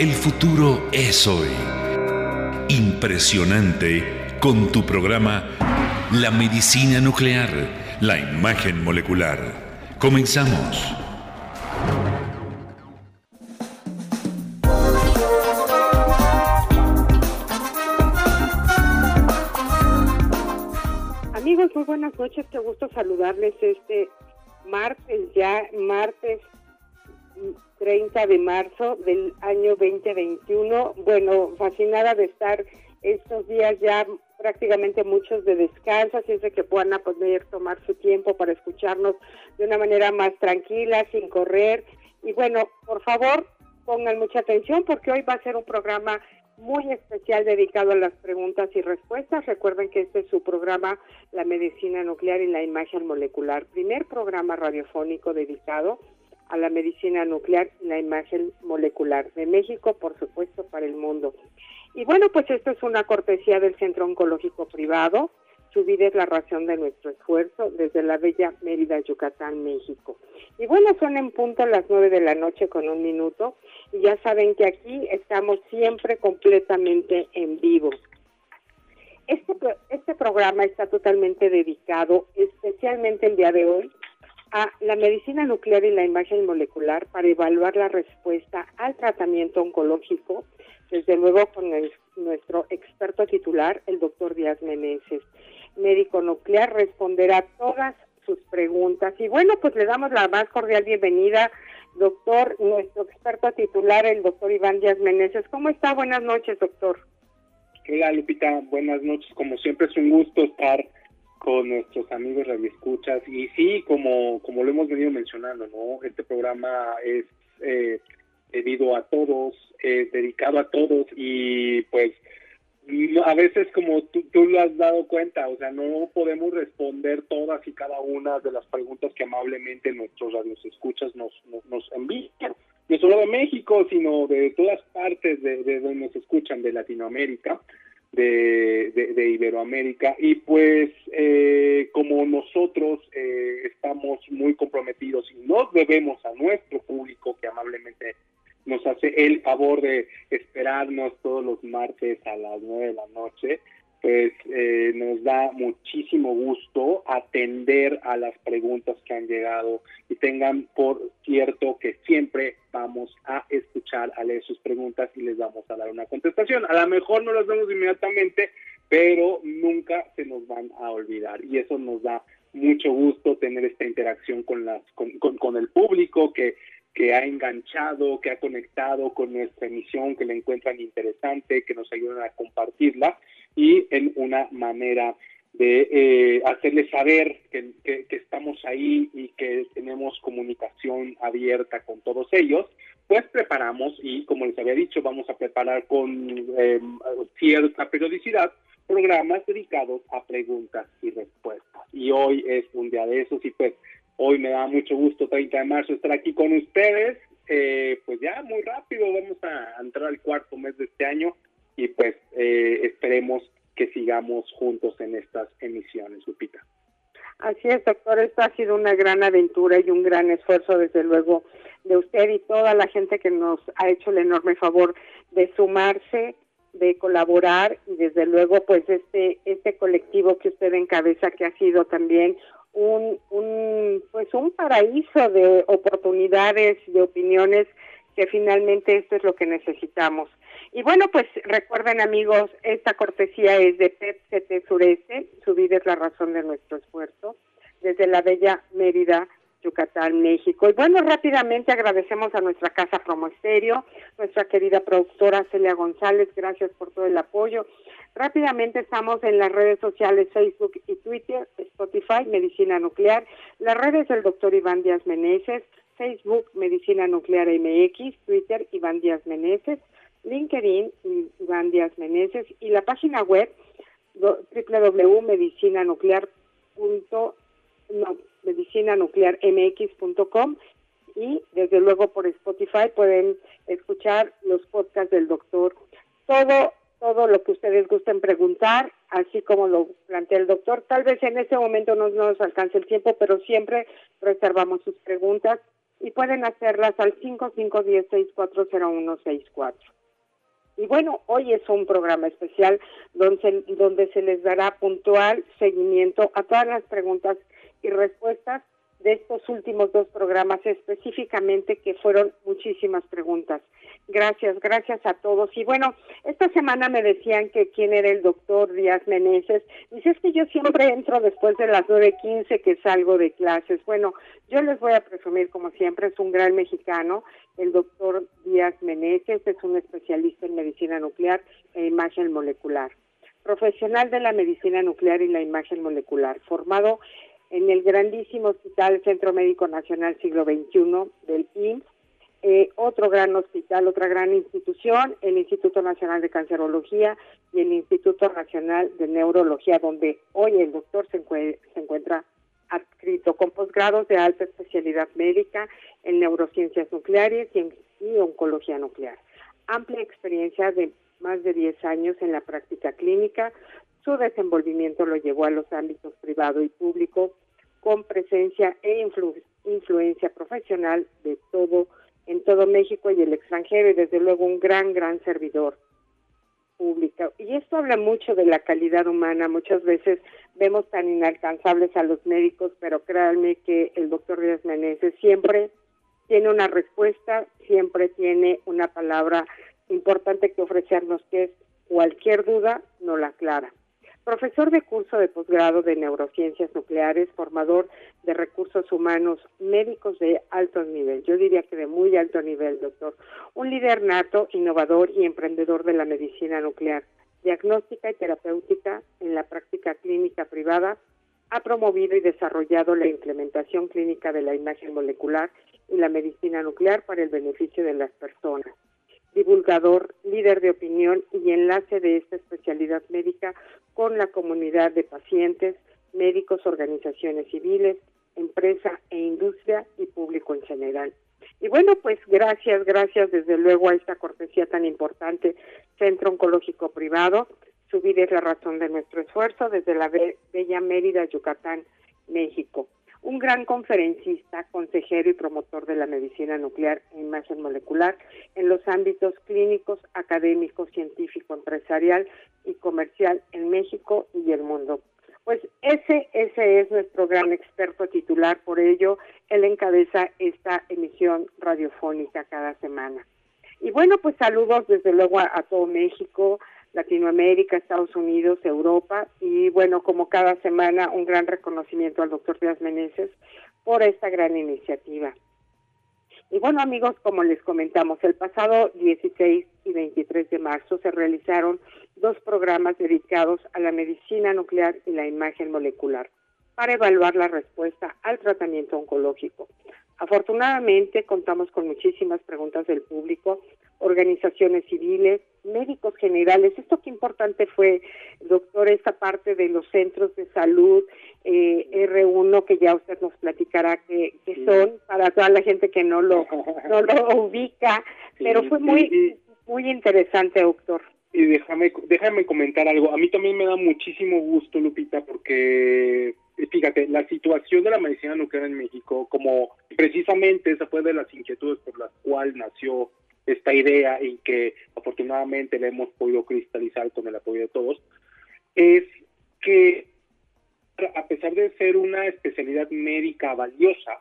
El futuro es hoy. Impresionante con tu programa La medicina nuclear, la imagen molecular. Comenzamos. Amigos, muy buenas noches. Qué gusto saludarles este martes, ya martes 30 de marzo del año 2021. Bueno, fascinada de estar estos días ya prácticamente muchos de descanso, así es de que puedan poder tomar su tiempo para escucharnos de una manera más tranquila, sin correr. Y bueno, por favor, pongan mucha atención porque hoy va a ser un programa muy especial dedicado a las preguntas y respuestas. Recuerden que este es su programa La Medicina Nuclear y la Imagen Molecular, primer programa radiofónico dedicado la medicina nuclear y la imagen molecular de México, por supuesto, para el mundo. Y bueno, pues esto es una cortesía del Centro Oncológico Privado. Su vida es la razón de nuestro esfuerzo desde la bella Mérida, Yucatán, México. Y bueno, son en punto las nueve de la noche con un minuto. Y ya saben que aquí estamos siempre completamente en vivo. Este, este programa está totalmente dedicado, especialmente el día de hoy, a la medicina nuclear y la imagen molecular para evaluar la respuesta al tratamiento oncológico, desde luego con nuestro experto titular, el doctor Díaz Meneses. Médico nuclear responderá todas sus preguntas. Y bueno, pues le damos la más cordial bienvenida, doctor, nuestro experto titular, el doctor Iván Díaz Meneses. ¿Cómo está? Buenas noches, doctor. Hola, Lupita. Buenas noches. Como siempre es un gusto estar con nuestros amigos radioescuchas. Y sí, como, como lo hemos venido mencionando, ¿no? Este programa es eh, debido a todos, es dedicado a todos y pues a veces como tú, tú, lo has dado cuenta, o sea, no podemos responder todas y cada una de las preguntas que amablemente nuestros radioescuchas nos, nos, nos envían, no solo de México, sino de todas partes de, de donde nos escuchan, de Latinoamérica de, de, Iberoamérica. Y pues eh, como nosotros eh, estamos muy comprometidos y nos debemos a nuestro público que amablemente nos hace el favor de esperarnos todos los martes a las nueve de la noche, pues eh, nos da muchísimo gusto atender a las preguntas que han llegado y tengan por cierto que siempre vamos a escuchar, a leer sus preguntas y les vamos a dar una contestación. A lo mejor no las vemos inmediatamente, pero nunca se nos van a olvidar y eso nos da mucho gusto tener esta interacción con, las, con, con el público que que ha enganchado, que ha conectado con nuestra emisión, que la encuentran interesante, que nos ayudan a compartirla y en una manera de eh, hacerles saber que, estamos ahí y que tenemos comunicación abierta con todos ellos, pues preparamos y como les había dicho, vamos a preparar con em, cierta periodicidad programas dedicados a preguntas y respuestas. Y hoy es un día de esos y pues hoy me da mucho gusto, 30 de marzo, estar aquí con ustedes. Eh, pues ya muy rápido vamos a entrar al cuarto mes de este año y pues eh, esperemos que sigamos juntos en estas emisiones, Lupita. Así es, doctor, esto ha sido una gran aventura y un gran esfuerzo, desde luego, de usted y toda la gente que nos ha hecho el enorme favor de sumarse, de colaborar y desde luego, pues este este colectivo que usted encabeza, que ha sido también un, un pues un paraíso de oportunidades, de opiniones, que finalmente esto es lo que necesitamos. Y bueno, pues recuerden amigos, esta cortesía es de PET Sureste, su vida es la razón de nuestro esfuerzo, desde la bella Mérida, Yucatán, México. Y bueno, rápidamente agradecemos a nuestra casa Promo Estéreo, nuestra querida productora Celia González, gracias por todo el apoyo. Rápidamente estamos en las redes sociales Facebook y Twitter, Spotify, Medicina Nuclear, las redes del doctor Iván Díaz Meneses, Facebook, Medicina Nuclear MX, Twitter, Iván Díaz Meneses, LinkedIn, Iván Díaz Meneses, y la página web www.medicinanuclear.mx.com y desde luego por Spotify pueden escuchar los podcasts del doctor. Todo, todo lo que ustedes gusten preguntar, así como lo plantea el doctor. Tal vez en este momento no nos alcance el tiempo, pero siempre reservamos sus preguntas y pueden hacerlas al 5510-640164. Y bueno, hoy es un programa especial donde, donde se les dará puntual seguimiento a todas las preguntas y respuestas de estos últimos dos programas específicamente, que fueron muchísimas preguntas. Gracias, gracias a todos. Y bueno, esta semana me decían que quién era el doctor Díaz Meneses. Dice, es que yo siempre entro después de las 9.15 que salgo de clases. Bueno, yo les voy a presumir, como siempre, es un gran mexicano. El doctor Díaz Meneses es un especialista en medicina nuclear e imagen molecular. Profesional de la medicina nuclear y la imagen molecular, formado en el grandísimo Hospital Centro Médico Nacional Siglo XXI del IMSS, eh, otro gran hospital, otra gran institución, el Instituto Nacional de Cancerología y el Instituto Nacional de Neurología, donde hoy el doctor se, encuentra adscrito con posgrados de alta especialidad médica en neurociencias nucleares y oncología nuclear. Amplia experiencia de más de 10 años en la práctica clínica, su desenvolvimiento lo llevó a los ámbitos privado y público con presencia e influencia profesional de todo en todo México y el extranjero y desde luego un gran gran servidor público. Y esto habla mucho de la calidad humana. Muchas veces vemos tan inalcanzables a los médicos, pero créanme que el doctor Díaz Meneses siempre tiene una respuesta, siempre tiene una palabra importante que ofrecernos que es cualquier duda no la aclara profesor de curso de posgrado de neurociencias nucleares, formador de recursos humanos, médicos de alto nivel, yo diría que de muy alto nivel, doctor, un líder nato, innovador y emprendedor de la medicina nuclear, diagnóstica y terapéutica en la práctica clínica privada, ha promovido y desarrollado la implementación clínica de la imagen molecular y la medicina nuclear para el beneficio de las personas. Divulgador, líder de opinión y enlace de esta especialidad médica con la comunidad de pacientes, médicos, organizaciones civiles, empresa e industria y público en general. Y bueno, pues gracias, gracias desde luego a esta cortesía tan importante, Centro Oncológico Privado. Su vida es la razón de nuestro esfuerzo desde la Bella Mérida, Yucatán, México un gran conferencista, consejero y promotor de la medicina nuclear e imagen molecular en los ámbitos clínicos, académico, científico, empresarial y comercial en México y el mundo. Pues ese, ese es nuestro gran experto titular, por ello él encabeza esta emisión radiofónica cada semana. Y bueno, pues saludos desde luego a todo México, Latinoamérica, Estados Unidos, Europa y bueno, como cada semana, un gran reconocimiento al doctor Díaz Meneses por esta gran iniciativa. Y bueno amigos, como les comentamos, el pasado 16 y 23 de marzo se realizaron dos programas dedicados a la medicina nuclear y la imagen molecular para evaluar la respuesta al tratamiento oncológico. Afortunadamente contamos con muchísimas preguntas del público, organizaciones civiles, médicos generales. Esto qué importante fue, doctor, esta parte de los centros de salud eh, R1 que ya usted nos platicará que, son para toda la gente que no lo, no lo ubica, pero fue muy, muy interesante, doctor. Y déjame, déjame comentar algo. A mí también me da muchísimo gusto, Lupita, porque fíjate, la situación de la medicina nuclear en México, como precisamente esa fue de las inquietudes por las cuales nació esta idea y que afortunadamente la hemos podido cristalizar con el apoyo de todos, es que a pesar de ser una especialidad médica valiosa,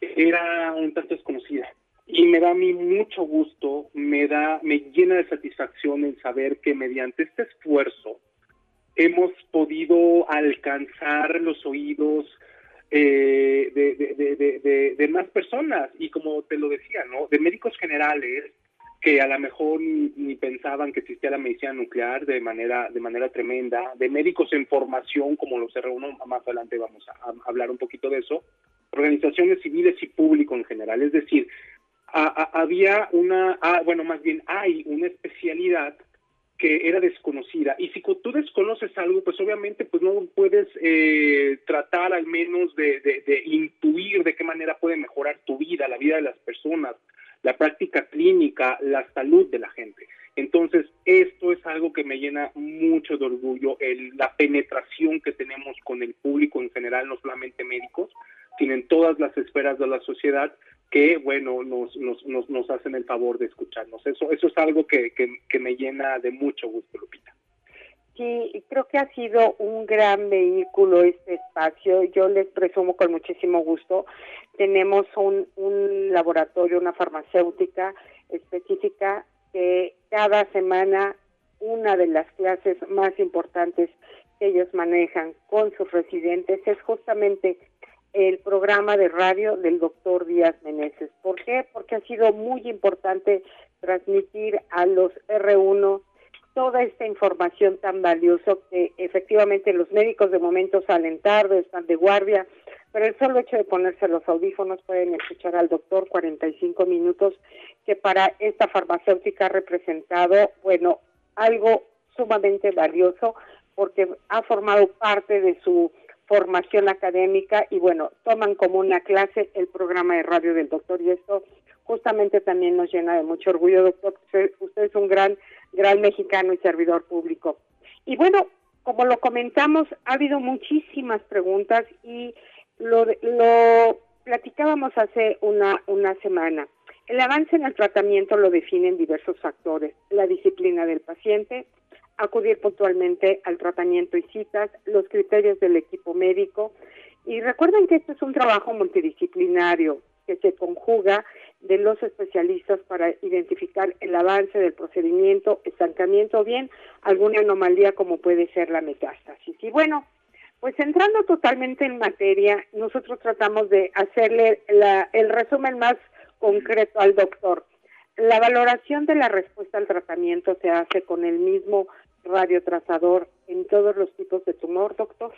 era un tanto desconocida. Y me da a mí mucho gusto, me da, me llena de satisfacción el saber que mediante este esfuerzo hemos podido alcanzar los oídos eh, de, más personas. Y como te lo decía, ¿no? De médicos generales que a lo mejor ni, pensaban que existía la medicina nuclear de manera de manera tremenda, de médicos en formación como los R1, más adelante vamos a, hablar un poquito de eso, organizaciones civiles y público en general, es decir, había una, ah, bueno, más bien hay una especialidad que era desconocida. Y si tú desconoces algo, pues obviamente pues no puedes eh, tratar al menos de, de, intuir de qué manera puede mejorar tu vida, la vida de las personas, la práctica clínica, la salud de la gente. Entonces, esto es algo que me llena mucho de orgullo, el, la penetración que tenemos con el público en general, no solamente médicos, sino en todas las esferas de la sociedad, que, bueno, nos, nos, nos, nos hacen el favor de escucharnos. Eso, eso es algo que, que, me llena de mucho gusto, Lupita. Sí, creo que ha sido un gran vehículo este espacio. Yo les presumo con muchísimo gusto. Tenemos un, un laboratorio, una farmacéutica específica que cada semana una de las clases más importantes que ellos manejan con sus residentes es justamente el programa de radio del doctor Díaz Meneses. ¿Por qué? Porque ha sido muy importante transmitir a los R1 toda esta información tan valiosa que efectivamente los médicos de momento salen tarde, están de guardia, pero el solo hecho de ponerse los audífonos pueden escuchar al doctor 45 minutos, que para esta farmacéutica ha representado, bueno, algo sumamente valioso porque ha formado parte de su formación académica y bueno, toman como una clase el programa de radio del doctor y esto justamente también nos llena de mucho orgullo, doctor. Usted, es un gran, gran mexicano y servidor público. Y bueno, como lo comentamos, ha habido muchísimas preguntas y lo, lo platicábamos hace una, una semana. El avance en el tratamiento lo definen diversos factores, la disciplina del paciente, acudir puntualmente al tratamiento y citas, los criterios del equipo médico. Y recuerden que esto es un trabajo multidisciplinario que se conjuga de los especialistas para identificar el avance del procedimiento, estancamiento o bien alguna anomalía como puede ser la metástasis. Y bueno, pues entrando totalmente en materia, nosotros tratamos de hacerle el resumen más concreto al doctor. La valoración de la respuesta al tratamiento se hace con el mismo radiotrazador en todos los tipos de tumor, doctor?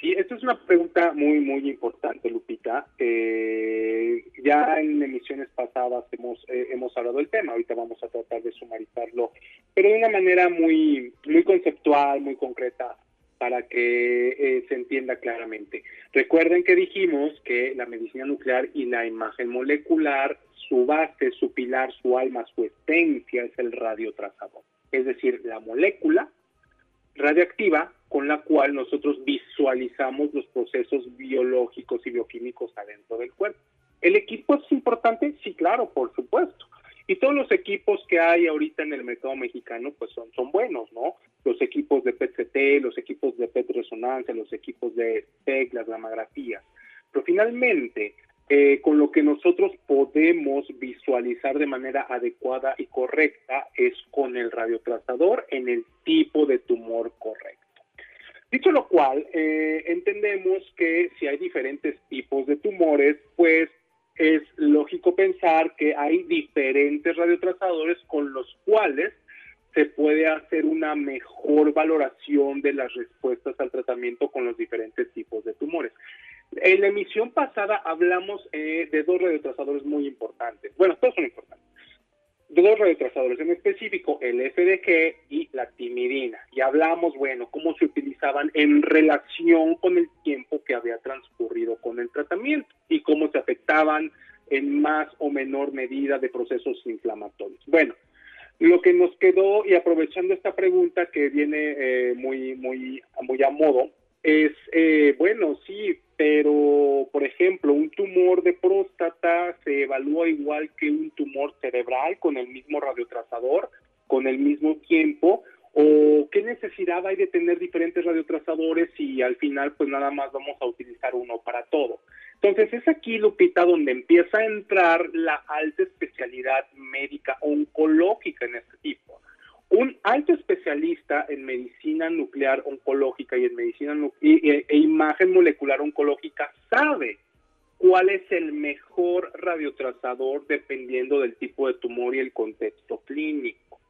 Sí, esta es una pregunta muy, muy importante, Lupita. Eh, ya en emisiones pasadas hemos, eh, hemos hablado del tema, ahorita vamos a tratar de sumarizarlo, pero de una manera muy, muy conceptual, muy concreta, para que eh, se entienda claramente. Recuerden que dijimos que la medicina nuclear y la imagen molecular, su base, su pilar, su alma, su esencia es el radiotrazador es decir, la molécula radiactiva con la cual nosotros visualizamos los procesos biológicos y bioquímicos adentro del cuerpo. ¿El equipo es importante? Sí, claro, por supuesto. Y todos los equipos que hay ahorita en el mercado mexicano, pues son, son buenos, ¿no? Los equipos de PET-CT, los equipos de PET-resonancia, los equipos de PEC, las gamografías. Pero finalmente, eh, con lo que nosotros podemos visualizar de manera adecuada y correcta es con el radiotrazador en el tipo de tumor correcto. Dicho lo cual, eh, entendemos que si hay diferentes tipos de tumores, pues es lógico pensar que hay diferentes radiotrazadores con los cuales se puede hacer una mejor valoración de las respuestas al tratamiento con los diferentes tipos de tumores. En la emisión pasada hablamos eh, de dos radiotrazadores muy importantes. Bueno, todos son importantes. Dos radiotrazadores en específico, el FDG y la timidina. Y hablamos, bueno, cómo se utilizaban en relación con el tiempo que había transcurrido con el tratamiento y cómo se afectaban en más o menor medida de procesos inflamatorios. Bueno, lo que nos quedó, y aprovechando esta pregunta que viene eh, muy, muy, muy a modo, es, eh, bueno, sí, pero, por ejemplo, un tumor de próstata se evalúa igual que un tumor cerebral con el mismo radiotrazador, con el mismo tiempo, o qué necesidad hay de tener diferentes radiotrazadores si al final pues nada más vamos a utilizar uno para todo. Entonces es aquí, Lupita, donde empieza a entrar la alta especialidad médica oncológica en este tipo. Un alto especialista en medicina nuclear oncológica y en medicina e, e imagen molecular oncológica sabe cuál es el mejor radiotrazador dependiendo del tipo de tumor y el contexto clínico.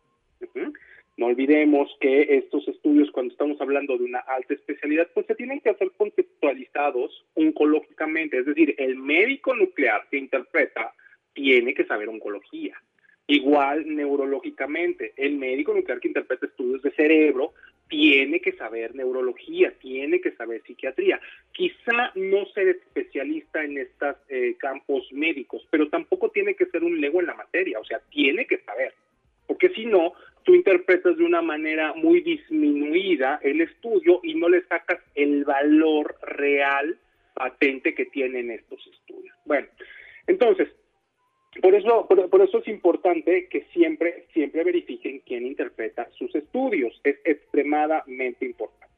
No olvidemos que estos estudios, cuando estamos hablando de una alta especialidad, pues se tienen que hacer contextualizados oncológicamente, es decir, el médico nuclear que interpreta tiene que saber oncología. Igual neurológicamente, el médico nuclear que interpreta estudios de cerebro tiene que saber neurología, tiene que saber psiquiatría. Quizá no ser especialista en estos eh, campos médicos, pero tampoco tiene que ser un lego en la materia, o sea, tiene que saber. Porque si no, tú interpretas de una manera muy disminuida el estudio y no le sacas el valor real patente que tienen estos estudios. Bueno, Entonces, por eso, por, eso es importante que siempre, siempre verifiquen quién interpreta sus estudios. Es extremadamente importante.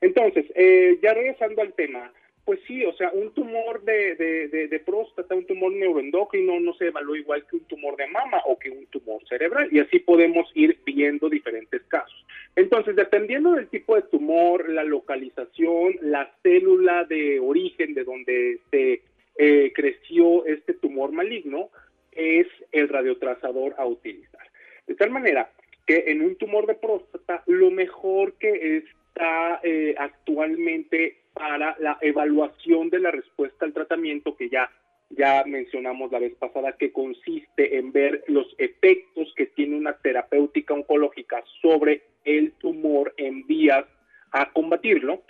Entonces, eh, ya regresando al tema, pues sí, o sea, un tumor de, de, próstata, un tumor neuroendocrino no se evalúa igual que un tumor de mama o que un tumor cerebral y así podemos ir viendo diferentes casos. Entonces, dependiendo del tipo de tumor, la localización, la célula de origen de donde se eh, creció este tumor maligno, es el radiotrazador a utilizar. De tal manera que en un tumor de próstata, lo mejor que está eh, actualmente para la evaluación de la respuesta al tratamiento que ya ya mencionamos la vez pasada, que consiste en ver los efectos que tiene una terapéutica oncológica sobre el tumor en vías a combatirlo.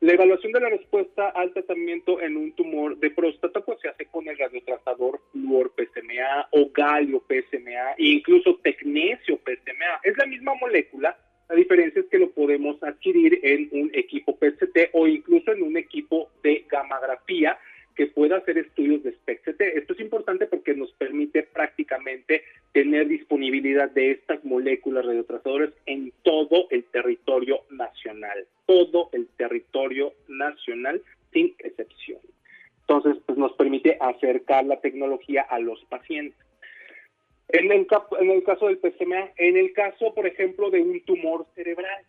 La evaluación de la respuesta al tratamiento en un tumor de próstata pues se hace con el radiotratador fluor PSMA o galio PSMA e incluso tecnesio PSMA. Es la misma molécula, la diferencia es que lo podemos adquirir en un equipo PCT o incluso en un equipo de gamografía que pueda hacer estudios de SPECT. Esto es importante porque nos permite prácticamente tener disponibilidad de estas moléculas radiotrazadoras en todo el territorio nacional, todo el territorio nacional sin excepción. Entonces, pues nos permite acercar la tecnología a los pacientes. En el, en el caso del PCMA, en el caso, por ejemplo, de un tumor cerebral,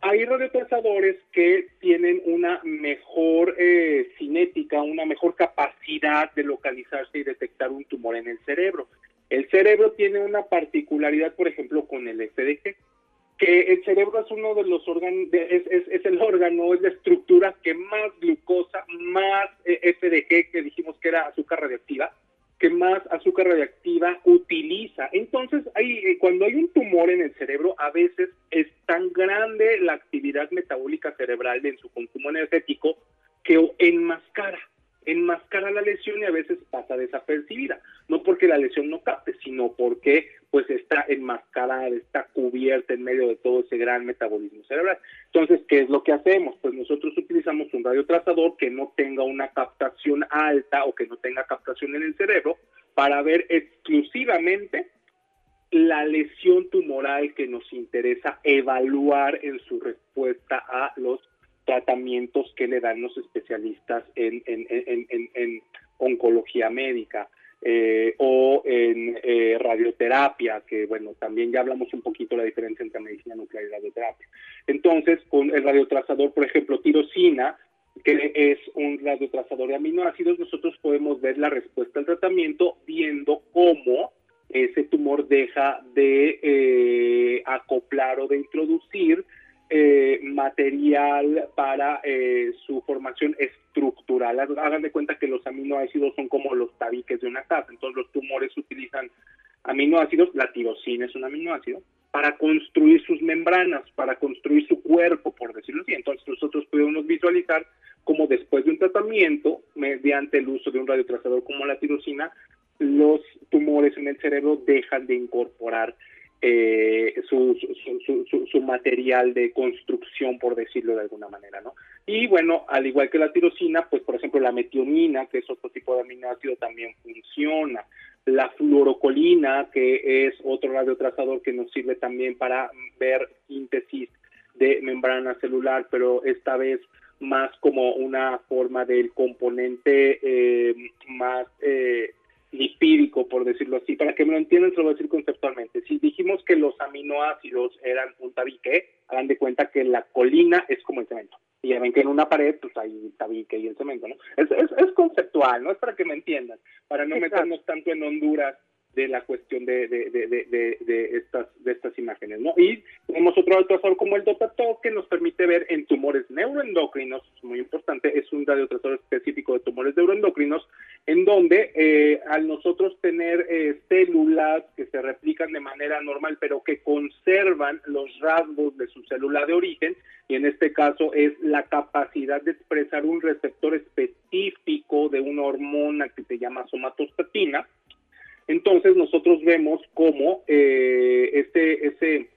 hay radiotrasadores que tienen una mejor eh, cinética, una mejor capacidad de localizarse y detectar un tumor en el cerebro. El cerebro tiene una particularidad, por ejemplo, con el FDG, que el cerebro es uno de los órganos, es, es, el órgano, es la estructura que más glucosa, más eh, FDG, que dijimos que era azúcar radiactiva, que más azúcar radiactiva utiliza. Entonces, hay, eh, cuando hay un tumor en el cerebro, a veces es tan grande la actividad metabólica cerebral en su consumo energético que enmascara enmascara la lesión y a veces pasa desapercibida. No porque la lesión no capte, sino porque pues está enmascarada, está cubierta en medio de todo ese gran metabolismo cerebral. Entonces, ¿qué es lo que hacemos? Pues nosotros utilizamos un radiotrazador que no tenga una captación alta o que no tenga captación en el cerebro para ver exclusivamente la lesión tumoral que nos interesa evaluar en su respuesta a los tratamientos que le dan los especialistas en, oncología médica. Eh, o en eh, radioterapia, que bueno, también ya hablamos un poquito de la diferencia entre medicina nuclear y radioterapia. Entonces, con el radiotrazador, por ejemplo, tirosina, que es un radiotrazador de aminoácidos, nosotros podemos ver la respuesta al tratamiento viendo cómo ese tumor deja de eh, acoplar o de introducir eh, material para eh, su formación estructural. Hagan de cuenta que los aminoácidos son como los tabiques de una casa, entonces los tumores utilizan aminoácidos, la tirosina es un aminoácido, para construir sus membranas, para construir su cuerpo, por decirlo así. Entonces nosotros podemos visualizar cómo después de un tratamiento, mediante el uso de un radiotrazador como la tirosina, los tumores en el cerebro dejan de incorporar eh, su, material de construcción, por decirlo de alguna manera, ¿no? Y bueno, al igual que la tirosina, pues por ejemplo la metionina, que es otro tipo de aminoácido, también funciona. La fluorocolina, que es otro radiotrazador que nos sirve también para ver síntesis de membrana celular, pero esta vez más como una forma del componente eh, más eh, lipídico, por decirlo así, para que me lo entiendan, se lo voy a decir conceptualmente. Si dijimos que los aminoácidos eran un tabique, hagan de cuenta que la colina es como el cemento. Y ya ven que en una pared, pues hay el tabique y el cemento, ¿no? Es, es, conceptual, ¿no? Es para que me entiendan, para no meternos tanto en Honduras de la cuestión de, de, de, estas, de estas imágenes, ¿no? Y tenemos otro radiotrazador como el Dotato que nos permite ver en tumores neuroendocrinos, muy importante, es un radiotrazador específico de tumores neuroendocrinos, en donde eh, al nosotros tener eh, células que se replican de manera normal, pero que conservan los rasgos de su célula de origen, y en este caso es la capacidad de expresar un receptor específico de una hormona que se llama somatostatina, entonces nosotros vemos cómo eh, este, ese,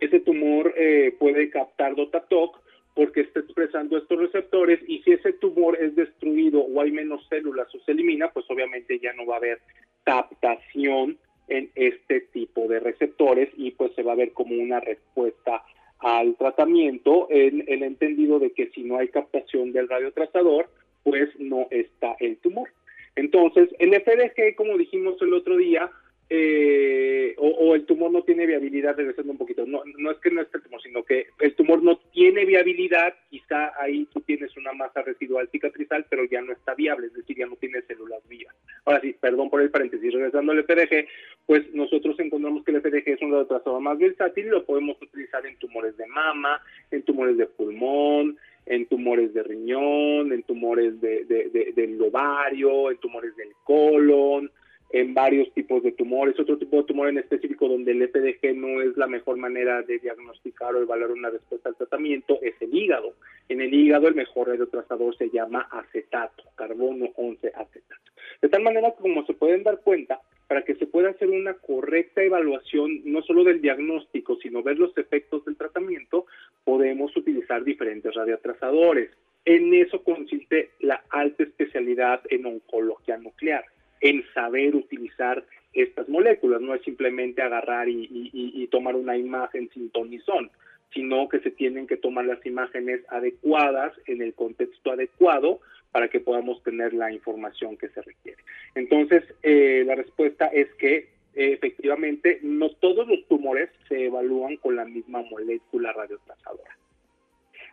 ese tumor eh, puede captar Dotatoc porque está expresando estos receptores y si ese tumor es destruido o hay menos células o se elimina, pues obviamente ya no va a haber captación en este tipo de receptores y pues se va a ver como una respuesta al tratamiento en el entendido de que si no hay captación del radiotrazador, pues no está el tumor. Entonces, el FDG, como dijimos el otro día, eh, o, el tumor no tiene viabilidad, regresando un poquito, no, no es que no esté el tumor, sino que el tumor no tiene viabilidad, quizá ahí tú tienes una masa residual cicatrizal, pero ya no está viable, es decir, ya no tiene células vivas. Ahora sí, perdón por el paréntesis, regresando al FDG, pues nosotros encontramos que el FDG es un retrasado más versátil y lo podemos utilizar en tumores de mama, en tumores de pulmón, en tumores de riñón, en tumores de, del ovario, en tumores del colon, en varios tipos de tumores, otro tipo de tumor en específico donde el FDG no es la mejor manera de diagnosticar o evaluar una respuesta al tratamiento, es el hígado. En el hígado el mejor retrasador se llama acetato, carbono 11 acetato. De tal manera que como se pueden dar cuenta, para que se pueda hacer una correcta evaluación no solo del diagnóstico, sino ver los efectos del tratamiento, podemos utilizar diferentes radioatrasadores. En eso consiste la alta especialidad en oncología nuclear en saber utilizar estas moléculas, no es simplemente agarrar y, tomar una imagen sin ton ni son, sino que se tienen que tomar las imágenes adecuadas en el contexto adecuado para que podamos tener la información que se requiere. Entonces, eh, la respuesta es que efectivamente no todos los tumores se evalúan con la misma molécula radiotrazadora.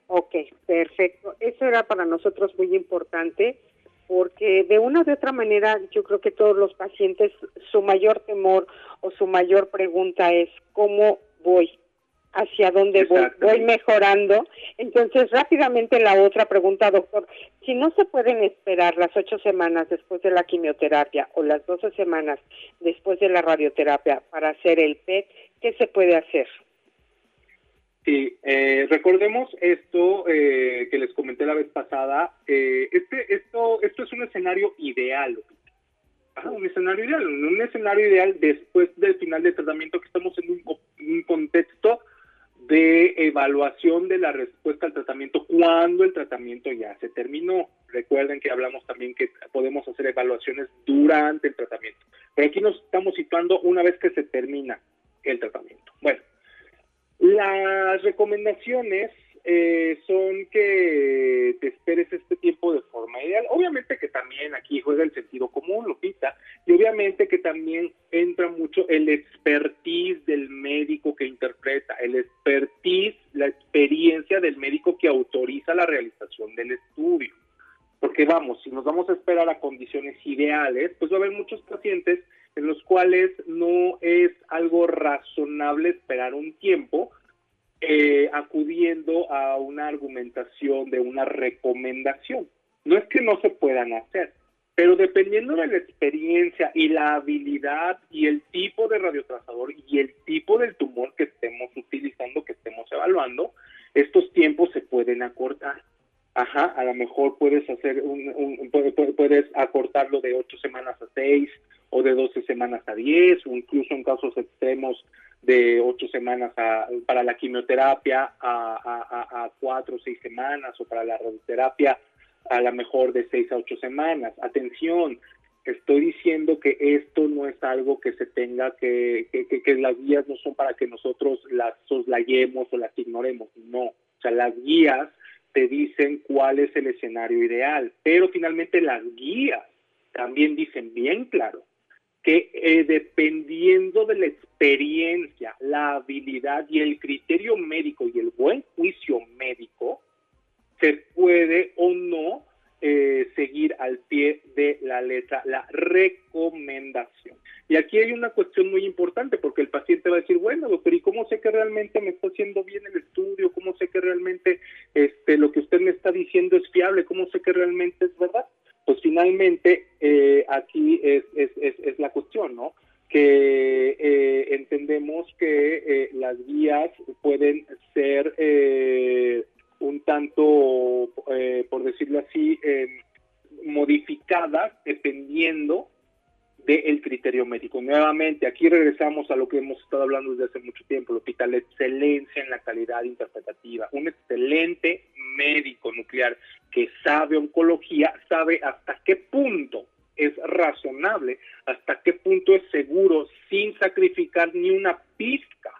Ok, perfecto. Eso era para nosotros muy importante porque de una u de otra manera yo creo que todos los pacientes su mayor temor o su mayor pregunta es cómo voy, hacia dónde voy, voy mejorando. Entonces rápidamente la otra pregunta, doctor, si no se pueden esperar las ocho semanas después de la quimioterapia o las doce semanas después de la radioterapia para hacer el PET, ¿qué se puede hacer? Sí, eh, recordemos esto eh, que les comenté la vez pasada. Eh, este, esto, esto es un escenario ideal, un escenario ideal, un escenario ideal después del final del tratamiento que estamos en un, un, contexto de evaluación de la respuesta al tratamiento cuando el tratamiento ya se terminó. Recuerden que hablamos también que podemos hacer evaluaciones durante el tratamiento, pero aquí nos estamos situando una vez que se termina el tratamiento. Bueno, las recomendaciones eh, son que te esperes este tiempo de forma ideal. Obviamente que también aquí juega el sentido común, Lupita, y obviamente que también entra mucho el expertise del médico que interpreta, el expertise, la experiencia del médico que autoriza la realización del estudio. Porque vamos, si nos vamos a esperar a condiciones ideales, pues va a haber muchos pacientes en los cuales no es algo razonable esperar un tiempo eh, acudiendo a una argumentación de una recomendación. No es que no se puedan hacer, pero dependiendo de la experiencia y la habilidad y el tipo de radiotrazador y el tipo del tumor que estemos utilizando, que estemos evaluando, estos tiempos se pueden acortar. Ajá, a lo mejor puedes hacer un, puedes acortarlo de ocho semanas a seis o de 12 semanas a 10 o incluso en casos extremos de 8 semanas para la quimioterapia a, a, 4 o 6 semanas o para la radioterapia a lo mejor de 6 a 8 semanas. Atención, estoy diciendo que esto no es algo que se tenga que, que, que, las guías no son para que nosotros las soslayemos o las ignoremos, no. O sea, las guías te dicen cuál es el escenario ideal, pero finalmente las guías también dicen bien claro que eh, dependiendo de la experiencia, la habilidad y el criterio médico y el buen juicio médico, se puede o no eh, seguir al pie de la letra la recomendación. Y aquí hay una cuestión muy importante porque el paciente va a decir, bueno, doctor, ¿y cómo sé que realmente me está haciendo bien el estudio? ¿Cómo sé que realmente este, lo que usted me está diciendo es fiable? ¿Cómo sé que realmente es verdad? Pues finalmente eh, aquí es, es, la cuestión, ¿no? Que eh, entendemos que eh, las guías pueden ser un tanto, por decirlo así, modificadas dependiendo del criterio médico. Nuevamente, aquí regresamos a lo que hemos estado hablando desde hace mucho tiempo, hospital, la excelencia en la calidad interpretativa. Un excelente médico nuclear que sabe oncología, sabe hasta qué punto es razonable, hasta qué punto es seguro, sin sacrificar ni una pizca,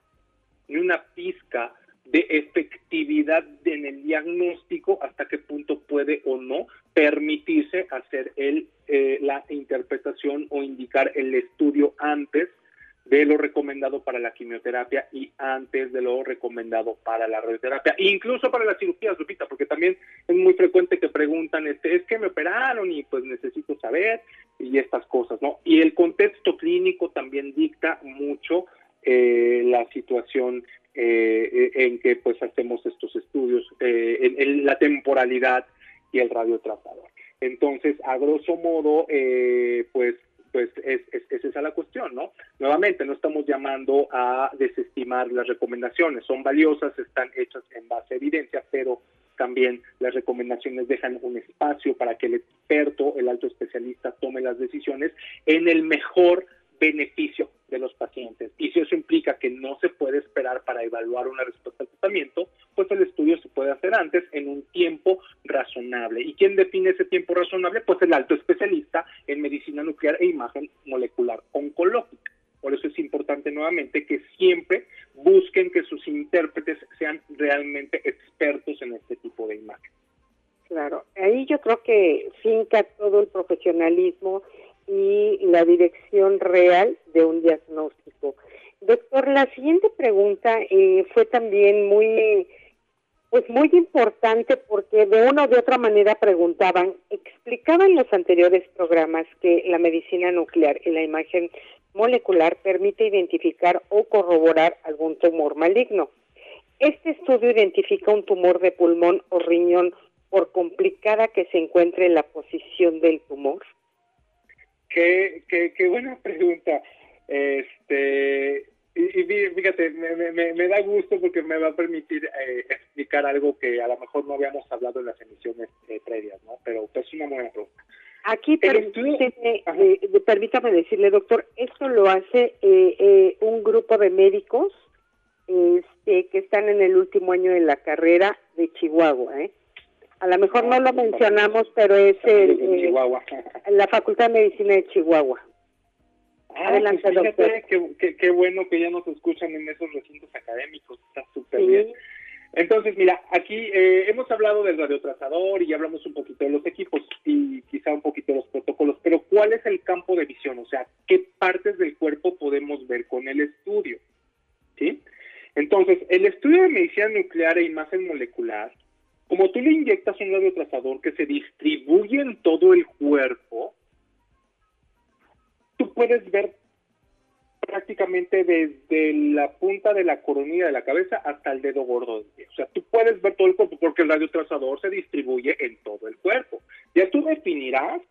ni una pizca de efectividad en el diagnóstico, hasta qué punto puede o no permitirse hacer el, eh, la interpretación o indicar el estudio antes de lo recomendado para la quimioterapia y antes de lo recomendado para la radioterapia, incluso para la cirugía, Lupita, porque también es muy frecuente que preguntan, este, es que me operaron y pues necesito saber y estas cosas, ¿no? Y el contexto clínico también dicta mucho eh, la situación eh, en que pues hacemos estos estudios, en, la temporalidad y el radiotratador. Entonces, a grosso modo, pues pues es, es, esa la cuestión, ¿no? Nuevamente, no estamos llamando a desestimar las recomendaciones, son valiosas, están hechas en base a evidencia, pero también las recomendaciones dejan un espacio para que el experto, el alto especialista, tome las decisiones en el mejor beneficio de los pacientes. Y si eso implica que no se puede esperar para evaluar una respuesta al tratamiento, pues el estudio se puede hacer antes en un tiempo razonable. ¿Y quién define ese tiempo razonable? Pues el alto especialista en medicina nuclear e imagen molecular oncológica. Por eso es importante nuevamente que siempre busquen que sus intérpretes sean realmente expertos en este tipo de imagen. Claro, ahí yo creo que finca todo el profesionalismo y la dirección real de un diagnóstico. Doctor, la siguiente pregunta eh, fue también muy, pues muy importante porque de una u de otra manera preguntaban, explicaban los anteriores programas que la medicina nuclear y la imagen molecular permite identificar o corroborar algún tumor maligno. Este estudio identifica un tumor de pulmón o riñón por complicada que se encuentre en la posición del tumor. Qué, qué, qué buena pregunta. Este, y, fíjate, me, da gusto porque me va a permitir eh, explicar algo que a lo mejor no habíamos hablado en las emisiones eh, previas, ¿no? Pero es una buena pregunta. Aquí permítame, eh, permítame decirle, doctor, esto lo hace un grupo de médicos este, que están en el último año de la carrera de Chihuahua, ¿eh? A lo mejor no lo mencionamos, pero es el, eh, la Facultad de Medicina de Chihuahua. Ah, Adelante, pues doctor. Qué, bueno que ya nos escuchan en esos recintos académicos, está súper bien. Entonces, mira, aquí eh, hemos hablado del radiotrazador y hablamos un poquito de los equipos y quizá un poquito de los protocolos, pero ¿cuál es el campo de visión? O sea, ¿qué partes del cuerpo podemos ver con el estudio? ¿Sí? Entonces, el estudio de medicina nuclear e imagen molecular como tú le inyectas un radiotrazador que se distribuye en todo el cuerpo, tú puedes ver prácticamente desde la punta de la coronilla de la cabeza hasta el dedo gordo del pie. O sea, tú puedes ver todo el cuerpo porque el radiotrazador se distribuye en todo el cuerpo. Ya tú definirás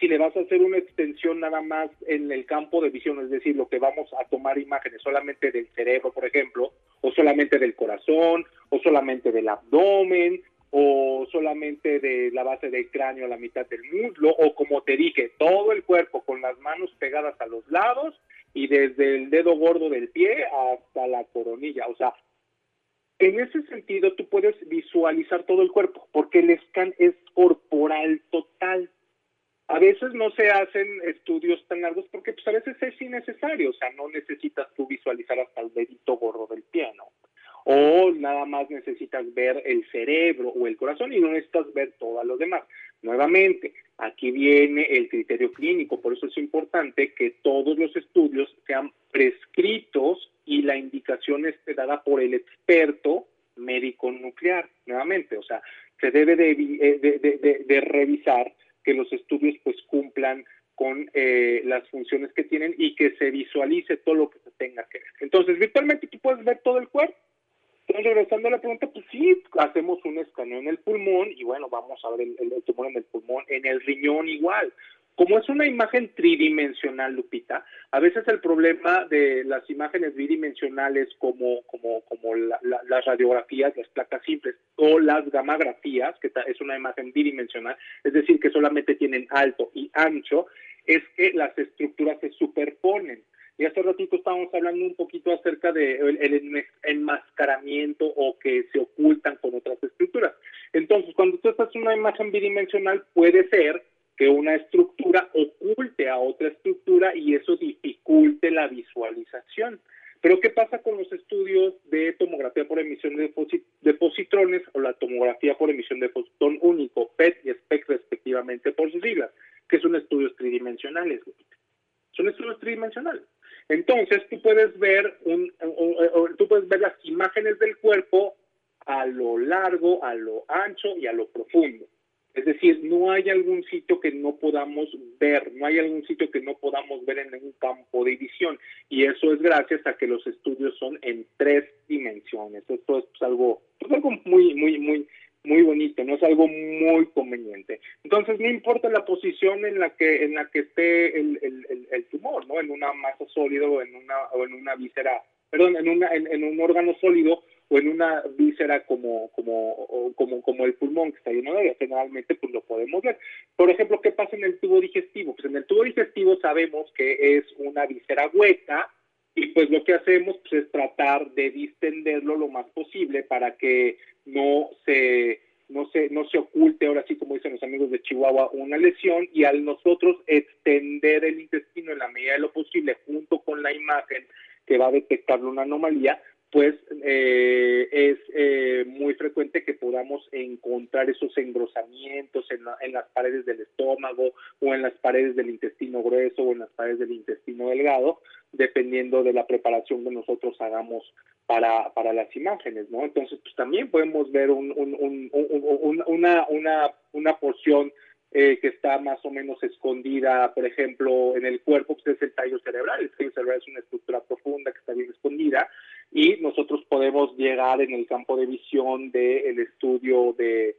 si le vas a hacer una extensión nada más en el campo de visión, es decir, lo que vamos a tomar imágenes solamente del cerebro, por ejemplo, o solamente del corazón, o solamente del abdomen, o solamente de la base del cráneo a la mitad del muslo, o como te dije, todo el cuerpo con las manos pegadas a los lados y desde el dedo gordo del pie hasta la coronilla. O sea, en ese sentido tú puedes visualizar todo el cuerpo, porque el scan es corporal total. A veces no se hacen estudios tan largos porque pues a veces es innecesario, o sea, no necesitas tú visualizar hasta el dedito gordo del pie, ¿no? O nada más necesitas ver el cerebro o el corazón y no necesitas ver todo lo demás. Nuevamente, aquí viene el criterio clínico, por eso es importante que todos los estudios sean prescritos y la indicación esté dada por el experto médico nuclear, nuevamente, o sea, se debe de, eh, de, revisar que los estudios pues cumplan con eh, las funciones que tienen y que se visualice todo lo que se tenga que ver. Entonces, virtualmente tú puedes ver todo el cuerpo, entonces, regresando a la pregunta, pues sí, hacemos un escaneo en el pulmón y bueno, vamos a ver el, tumor en el pulmón, en el riñón igual. Como es una imagen tridimensional, Lupita, a veces el problema de las imágenes bidimensionales como, como, como las radiografías, las placas simples o las gamografías, que es una imagen bidimensional, es decir, que solamente tienen alto y ancho, es que las estructuras se superponen. Y hace ratito estábamos hablando un poquito acerca de el enmascaramiento o que se ocultan con otras estructuras. Entonces, cuando tú estás en una imagen bidimensional, puede ser que una estructura oculte a otra estructura y eso dificulte la visualización. Pero ¿qué pasa con los estudios de tomografía por emisión de, de positrones o la tomografía por emisión de fotón único, PET y SPEC respectivamente por sus siglas, que son estudios tridimensionales? Son estudios tridimensionales. Entonces tú puedes ver un, tú puedes ver las imágenes del cuerpo a lo largo, a lo ancho y a lo profundo. Es decir, no hay algún sitio que no podamos ver, no hay algún sitio que no podamos ver en un campo de visión. Y eso es gracias a que los estudios son en tres dimensiones. Esto es pues, algo, algo muy, muy, muy, muy bonito, no es algo muy conveniente. Entonces, no importa la posición en la que en la que esté el, el, el, tumor, ¿no? En una masa sólida o en una o en una víscera, perdón, en una en, en un órgano sólido o en una víscera como como como como el pulmón que está lleno de aire, generalmente pues lo podemos ver. Por ejemplo, ¿qué pasa en el tubo digestivo? Pues en el tubo digestivo sabemos que es una víscera hueca y pues lo que hacemos pues, es tratar de distenderlo lo más posible para que no se no se no se oculte ahora sí como dicen los amigos de Chihuahua una lesión y al nosotros extender el intestino en la medida de lo posible junto con la imagen que va a detectar una anomalía pues eh, es eh, muy frecuente que podamos encontrar esos engrosamientos en, en, las paredes del estómago o en las paredes del intestino grueso o en las paredes del intestino delgado, dependiendo de la preparación que nosotros hagamos para, para las imágenes, ¿no? Entonces, pues también podemos ver un, una, una, una porción eh, que está más o menos escondida, por ejemplo, en el cuerpo, pues es el tallo cerebral. El tallo cerebral es una estructura profunda que está bien escondida y nosotros podemos llegar en el campo de visión del estudio de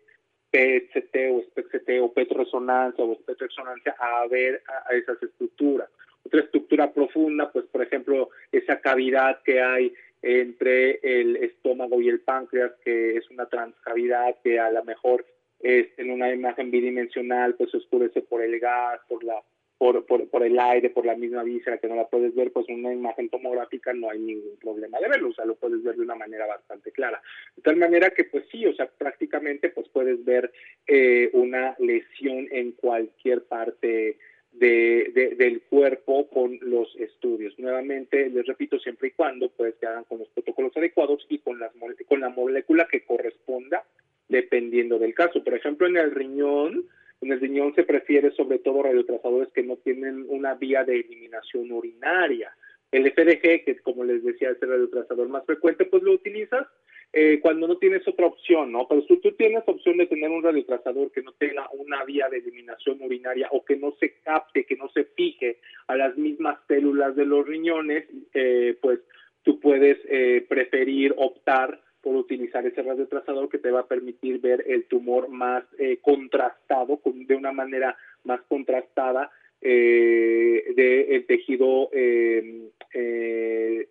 PET-CT o SPECT o PET-resonancia o SPECT-resonancia a ver a, esas estructuras. Otra estructura profunda, pues por ejemplo, esa cavidad que hay entre el estómago y el páncreas, que es una transcavidad que a lo mejor en una imagen bidimensional, pues se oscurece por el gas, por la por, por, por, el aire, por la misma víscera que no la puedes ver, pues una imagen tomográfica no hay ningún problema de verlo, o sea, lo puedes ver de una manera bastante clara. De tal manera que, pues sí, o sea, prácticamente pues puedes ver eh, una lesión en cualquier parte de, del cuerpo con los estudios. Nuevamente, les repito, siempre y cuando pues que hagan con los protocolos adecuados y con, las, con la molécula que corresponda dependiendo del caso. Por ejemplo, en el riñón, en el riñón se prefiere sobre todo radiotrazadores que no tienen una vía de eliminación urinaria. El FDG, que como les decía es el radiotrazador más frecuente, pues lo utilizas eh, cuando no tienes otra opción, ¿no? Pero si tú tienes opción de tener un radiotrazador que no tenga una vía de eliminación urinaria o que no se capte, que no se fije a las mismas células de los riñones, eh, pues tú puedes eh, preferir optar por utilizar ese radiotrazador que te va a permitir ver el tumor más eh, contrastado, de una manera más contrastada eh, del tejido em, eh,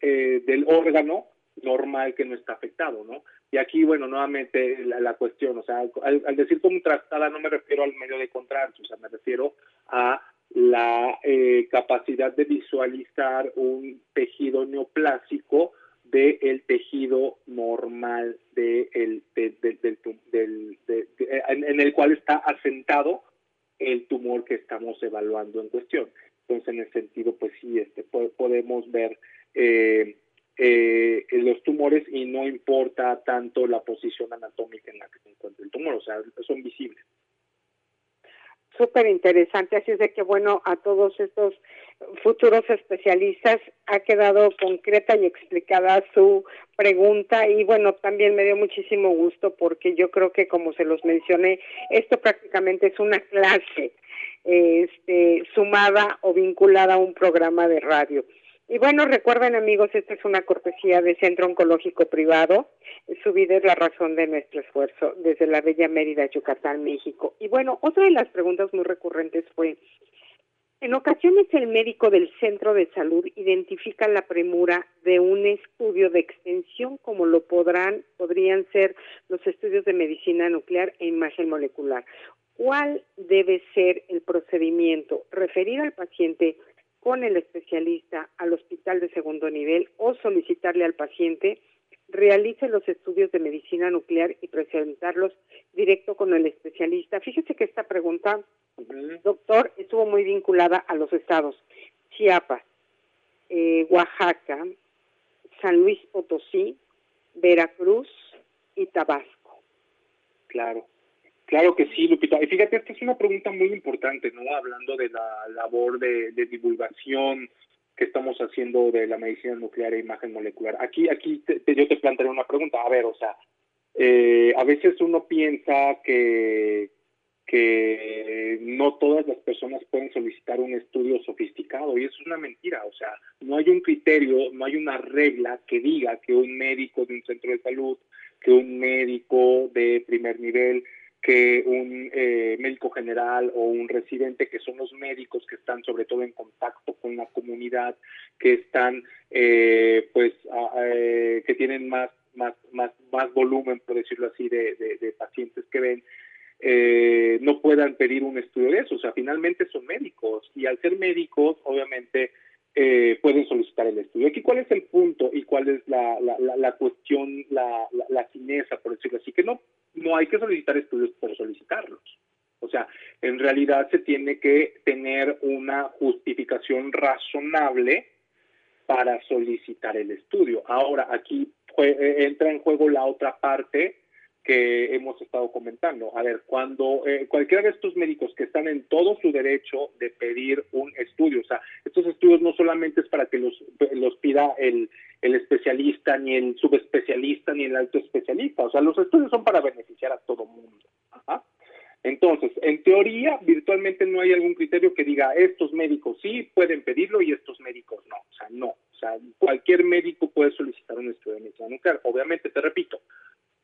del órgano normal que no está afectado, ¿no? Y aquí, bueno, nuevamente la, cuestión, o sea, al, al, decir contrastada no me refiero al medio de contraste, o sea, me refiero a la capacidad de visualizar un tejido neoplásico del tejido normal de el, del, en el cual está asentado el tumor que estamos evaluando en cuestión. Entonces, en ese sentido, pues sí, este, podemos ver eh, eh, los tumores y no importa tanto la posición anatómica en la que se encuentra el tumor, o sea, son visibles súper interesante, así es de que bueno, a todos estos futuros especialistas ha quedado concreta y explicada su pregunta y bueno, también me dio muchísimo gusto porque yo creo que como se los mencioné, esto prácticamente es una clase este, sumada o vinculada a un programa de radio. Y bueno, recuerden amigos, esta es una cortesía de Centro Oncológico Privado. Su vida es la razón de nuestro esfuerzo desde la bella Mérida, Yucatán, México. Y bueno, otra de las preguntas muy recurrentes fue, en ocasiones el médico del centro de salud identifica la premura de un estudio de extensión como lo podrán, podrían ser los estudios de medicina nuclear e imagen molecular. ¿Cuál debe ser el procedimiento? Referir al paciente con el especialista al hospital de segundo nivel o solicitarle al paciente realice los estudios de medicina nuclear y presentarlos directo con el especialista. Fíjese que esta pregunta, doctor, estuvo muy vinculada a los estados Chiapas, eh, Oaxaca, San Luis Potosí, Veracruz y Tabasco. Claro. Claro que sí, Lupita. Y fíjate, esta es una pregunta muy importante, ¿no? Hablando de la labor de, divulgación que estamos haciendo de la medicina nuclear e imagen molecular. Aquí, aquí yo te plantearé una pregunta. A ver, o sea, eh, a veces uno piensa que, que no todas las personas pueden solicitar un estudio sofisticado y eso es una mentira, o sea, no hay un criterio, no hay una regla que diga que un médico de un centro de salud, que un médico de primer nivel que un eh, médico general o un residente, que son los médicos que están sobre todo en contacto con la comunidad, que están, eh, pues, eh, que tienen más, más, más, más volumen, por decirlo así, de, de, pacientes que ven, no puedan pedir un estudio de eso. O sea, finalmente son médicos y al ser médicos, obviamente, pueden solicitar el estudio. Aquí, ¿cuál es el punto y cuál es la, la, la, cuestión, la, la, la fineza, por decirlo así? Que no no hay que solicitar estudios por solicitarlos. O sea, en realidad se tiene que tener una justificación razonable para solicitar el estudio. Ahora, aquí eh, entra en juego la otra parte que hemos estado comentando. A ver, cuando eh, cualquiera de estos médicos que están en todo su derecho de pedir un estudio, o sea, estos estudios no solamente es para que los, los pida el, el especialista, ni el subespecialista, ni el alto especialista, o sea, los estudios son para beneficiar a todo mundo. Entonces, en teoría, virtualmente no hay algún criterio que diga estos médicos sí pueden pedirlo y estos médicos no. O sea, no. O sea, cualquier médico puede solicitar un estudio de medicina nuclear. Obviamente, te repito,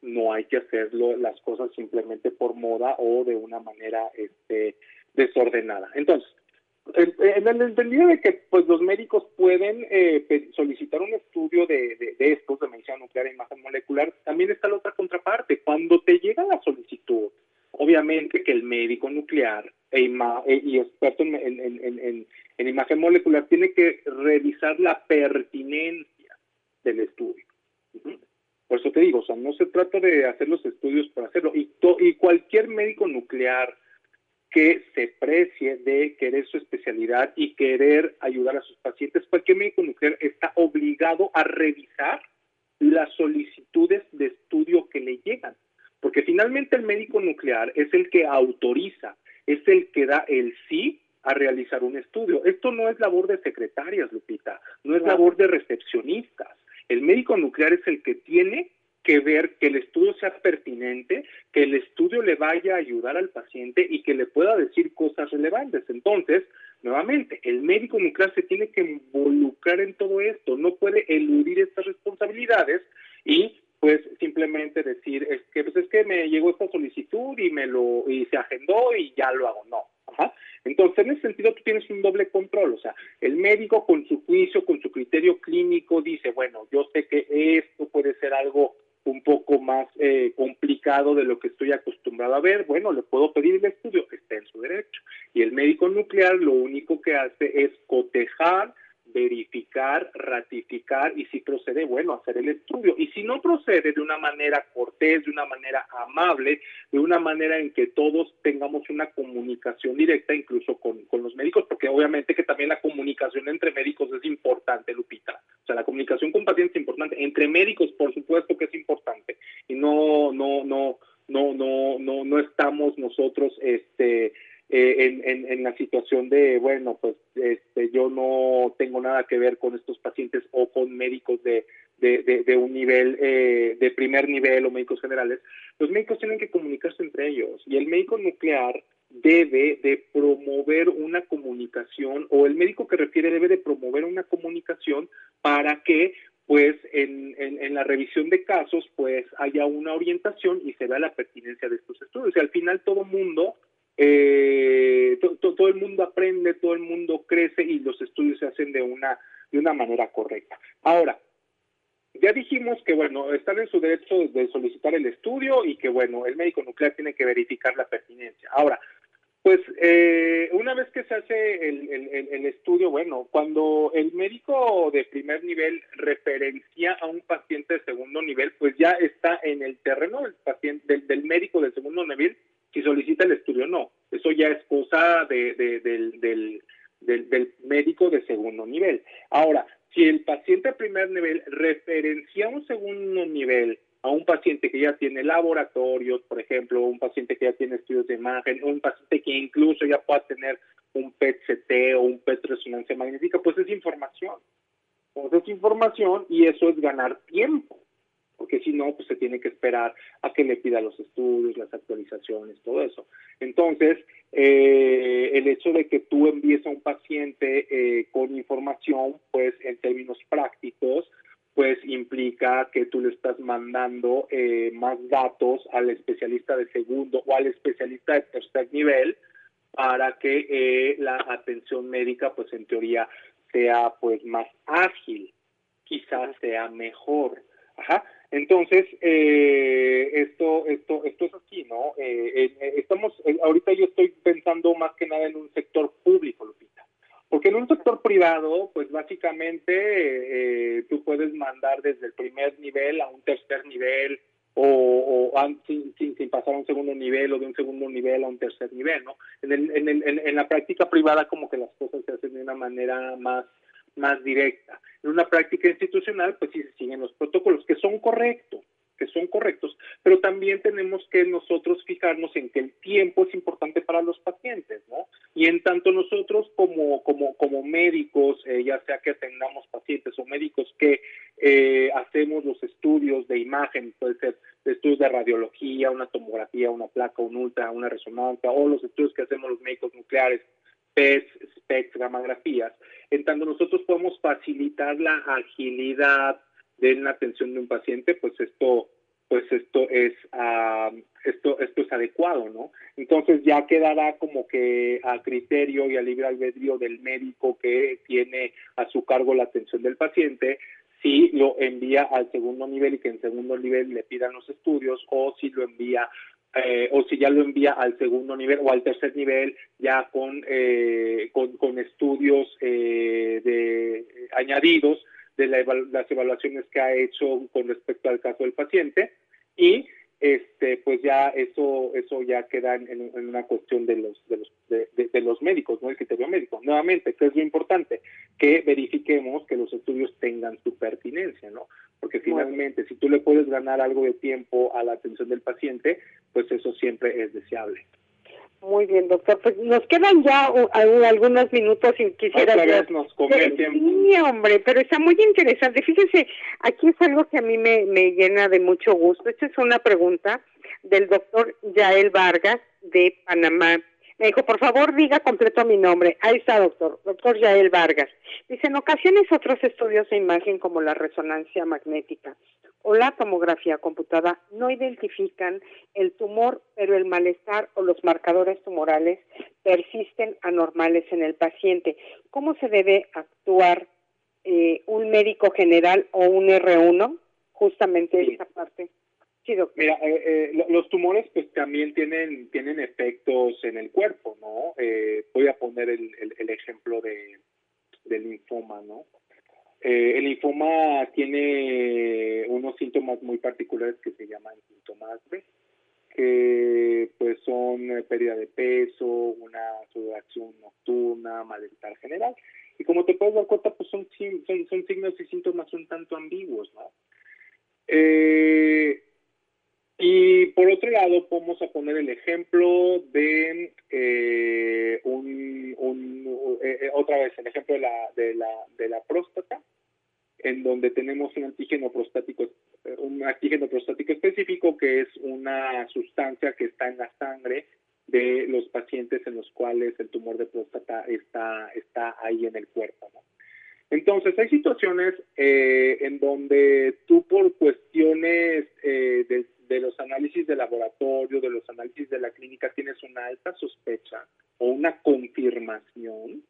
no hay que hacerlo las cosas simplemente por moda o de una manera este, desordenada. Entonces, en el entendido de que pues los médicos pueden eh, solicitar un estudio de, de, estos, de medicina nuclear e imagen molecular, también está la otra contraparte. Cuando te llega la solicitud, obviamente que el médico nuclear e e, y experto en, en, imagen molecular tiene que revisar la pertinencia del estudio. Por eso te digo, o sea, no se trata de hacer los estudios para hacerlo. Y, y cualquier médico nuclear que se precie de querer su especialidad y querer ayudar a sus pacientes, cualquier médico nuclear está obligado a revisar las solicitudes de estudio que le llegan. Porque finalmente el médico nuclear es el que autoriza, es el que da el sí a realizar un estudio. Esto no es labor de secretarias, Lupita, no es labor de recepcionistas. El médico nuclear es el que tiene que ver que el estudio sea pertinente, que el estudio le vaya a ayudar al paciente y que le pueda decir cosas relevantes. Entonces, nuevamente, el médico nuclear se tiene que involucrar en todo esto, no puede eludir estas responsabilidades y pues simplemente decir es que pues es que me llegó esta solicitud y me lo y se agendó y ya lo hago. No, entonces, en ese sentido, tú tienes un doble control. O sea, el médico con su juicio, con su criterio clínico, dice, bueno, yo sé que esto puede ser algo un poco más eh, complicado de lo que estoy acostumbrado a ver, bueno, le puedo pedir el estudio, está en su derecho. Y el médico nuclear lo único que hace es cotejar verificar, ratificar y si procede, bueno, hacer el estudio. Y si no procede de una manera cortés, de una manera amable, de una manera en que todos tengamos una comunicación directa, incluso con, con los médicos, porque obviamente que también la comunicación entre médicos es importante, Lupita. O sea, la comunicación con pacientes es importante. Entre médicos, por supuesto que es importante. Y no, no, no, no, no, no, no estamos nosotros, este, eh, en, en, la situación de, bueno, pues este, yo no tengo nada que ver con estos pacientes o con médicos de, de, un nivel, eh, de primer nivel o médicos generales, los médicos tienen que comunicarse entre ellos y el médico nuclear debe de promover una comunicación o el médico que refiere debe de promover una comunicación para que pues en, en, la revisión de casos pues haya una orientación y se vea la pertinencia de estos estudios. Y al final todo mundo, eh, todo el mundo aprende, todo el mundo crece y los estudios se hacen de una, de una manera correcta. Ahora, ya dijimos que, bueno, están en su derecho de solicitar el estudio y que, bueno, el médico nuclear tiene que verificar la pertinencia. Ahora, pues eh, una vez que se hace el, estudio, bueno, cuando el médico de primer nivel referencia a un paciente de segundo nivel, pues ya está en el terreno del paciente, del, médico de segundo nivel, si solicita el estudio no. Eso ya es cosa del, del médico de segundo nivel. Ahora, si el paciente de primer nivel referencia un segundo nivel a un paciente que ya tiene laboratorios, por ejemplo, un paciente que ya tiene estudios de imagen, un paciente que incluso ya pueda tener un PET-CT o un PET-resonancia magnética, pues es información. Pues es información y eso es ganar tiempo, porque si no, pues se tiene que esperar a que le pida los estudios, las actualizaciones, todo eso. Entonces, eh, el hecho de que tú envíes a un paciente eh, con información, pues en términos prácticos, pues implica que tú le estás mandando eh, más datos al especialista de segundo o al especialista de tercer nivel para que eh, la atención médica, pues en teoría, sea pues más ágil, quizás sea mejor. Ajá. Entonces, eh, esto, esto, esto es así, ¿no? estamos, ahorita yo estoy pensando más que nada en un sector público, Lupita. Porque en un sector privado, pues básicamente eh, tú puedes mandar desde el primer nivel a un tercer nivel o, sin, sin, pasar a un segundo nivel o de un segundo nivel a un tercer nivel, ¿no? En, el, en, el, en, la práctica privada como que las cosas se hacen de una manera más, más directa. En una práctica institucional, pues sí se siguen los protocolos que son correctos, que son correctos, pero también tenemos que nosotros fijarnos en que el tiempo es importante para los pacientes, ¿no? Y en tanto nosotros como, como, como médicos, eh, ya sea que atendamos pacientes o médicos que eh, hacemos los estudios de imagen, puede ser estudios de radiología, una tomografía, una placa, un ultra, una resonancia, o los estudios que hacemos los médicos nucleares, PES, SPECS, gamografías, en tanto nosotros podemos facilitar la agilidad, de la atención de un paciente, pues esto pues esto es uh, esto esto es adecuado, ¿no? Entonces ya quedará como que a criterio y a libre albedrío del médico que tiene a su cargo la atención del paciente si lo envía al segundo nivel y que en segundo nivel le pidan los estudios o si lo envía eh, o si ya lo envía al segundo nivel o al tercer nivel ya con eh, con, con, estudios eh, de añadidos de las evaluaciones que ha hecho con respecto al caso del paciente. Y este pues ya eso eso ya queda en, una cuestión de los de los de, los médicos no el criterio médico. Nuevamente que es lo importante que verifiquemos que los estudios tengan su pertinencia no porque finalmente si tú le puedes ganar algo de tiempo a la atención del paciente pues eso siempre es deseable muy bien, doctor. Pues nos quedan ya algunos minutos y quisiera... Otra nos Sí, hombre, pero está muy interesante. Fíjese, aquí es algo que a mí me, me llena de mucho gusto. Esta es una pregunta del doctor Yael Vargas de Panamá. Me dijo, por favor, diga completo mi nombre. Ahí está, doctor. Doctor Yael Vargas. Dice, en ocasiones otros estudios de imagen como la resonancia magnética o la tomografía computada no identifican el tumor, pero el malestar o los marcadores tumorales persisten anormales en el paciente. ¿Cómo se debe actuar eh, un médico general o un R1? Justamente esta parte. Sí, Mira, eh, eh, los tumores pues también tienen tienen efectos en el cuerpo, ¿no? voy a poner el, el, ejemplo de, del linfoma, ¿no? Eh, el linfoma tiene unos síntomas muy particulares que se llaman síntomas B, que pues son eh, pérdida de peso, una sudoración nocturna, malestar general. Y como te puedes dar cuenta, pues son, son, son signos y síntomas un tanto ambiguos, ¿no? Eh, y por otro lado, vamos a poner el ejemplo de un, un otra vez, el ejemplo de la, de la, de la próstata en donde tenemos un antígeno prostático, un antígeno prostático específico que es una sustancia que está en la sangre de los pacientes en los cuales el tumor de próstata está, está ahí en el cuerpo. Entonces, hay situaciones eh, en donde tú por cuestiones eh, de, de, los análisis de laboratorio, de los análisis de la clínica, tienes una alta sospecha o una confirmación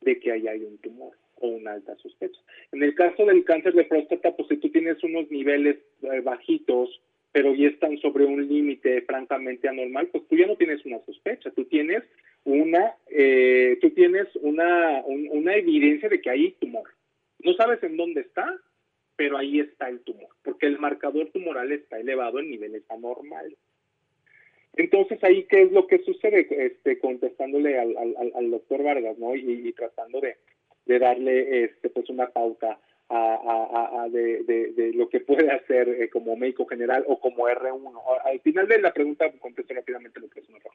de que ahí hay un tumor o una alta sospecha. En el caso del cáncer de próstata, pues si tú tienes unos niveles eh, bajitos, pero ya están sobre un límite francamente anormal, pues tú ya no tienes una sospecha, tú tienes una, eh, tú tienes una, una evidencia de que hay tumor. No sabes en dónde está, pero ahí está el tumor, porque el marcador tumoral está elevado en niveles anormales. Entonces ahí qué es lo que sucede, este, contestándole al, al, doctor Vargas, ¿no? Y, tratando de, de, darle este, pues una pauta a, a, de, de, lo que puede hacer eh, como médico general o como R1. Al final de la pregunta contesto rápidamente lo que es un error.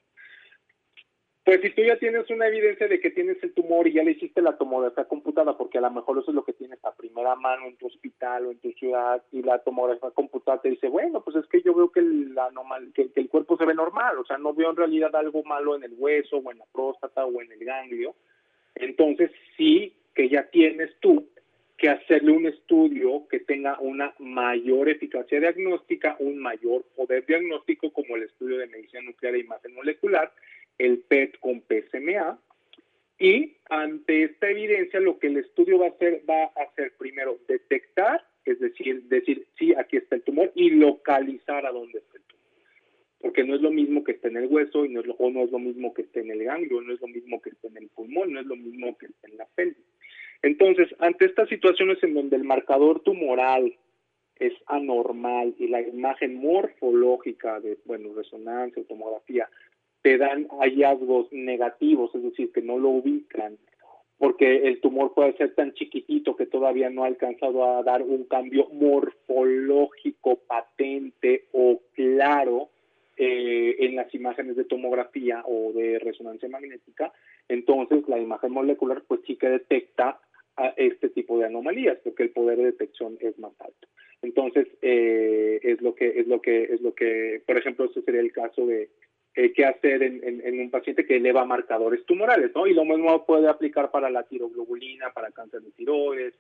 Pues si tú ya tienes una evidencia de que tienes el tumor y ya le hiciste la tomografía computada, porque a lo mejor eso es lo que tienes a primera mano en tu hospital o en tu ciudad, y la tomografía computada te dice, bueno, pues es que yo veo que el, que, el cuerpo se ve normal, o sea, no veo en realidad algo malo en el hueso o en la próstata o en el ganglio. Entonces sí que ya tienes tú que hacerle un estudio que tenga una mayor eficacia diagnóstica, un mayor poder diagnóstico como el estudio de medicina nuclear e imagen molecular, el PET con PSMA. Y ante esta evidencia, lo que el estudio va a hacer, va a hacer primero detectar, es decir, decir, sí, aquí está el tumor y localizar a dónde está el tumor. Porque no es lo mismo que esté en el hueso y no es o no es lo mismo que esté en el ganglio, no es lo mismo que esté en el pulmón, no es lo mismo que esté en la pelvis. Entonces, ante estas situaciones en donde el marcador tumoral es anormal y la imagen morfológica de, bueno, resonancia o tomografía te dan hallazgos negativos, es decir, que no lo ubican, porque el tumor puede ser tan chiquitito que todavía no ha alcanzado a dar un cambio morfológico patente o claro eh, en las imágenes de tomografía o de resonancia magnética, entonces la imagen molecular pues sí que detecta a este tipo de anomalías, porque el poder de detección es más alto. Entonces, eh, es lo que, es lo que, es lo que, por ejemplo, ese sería el caso de eh, qué hacer en, un paciente que eleva marcadores tumorales, ¿no? Y lo mismo puede aplicar para la tiroglobulina, para cáncer de tiroides,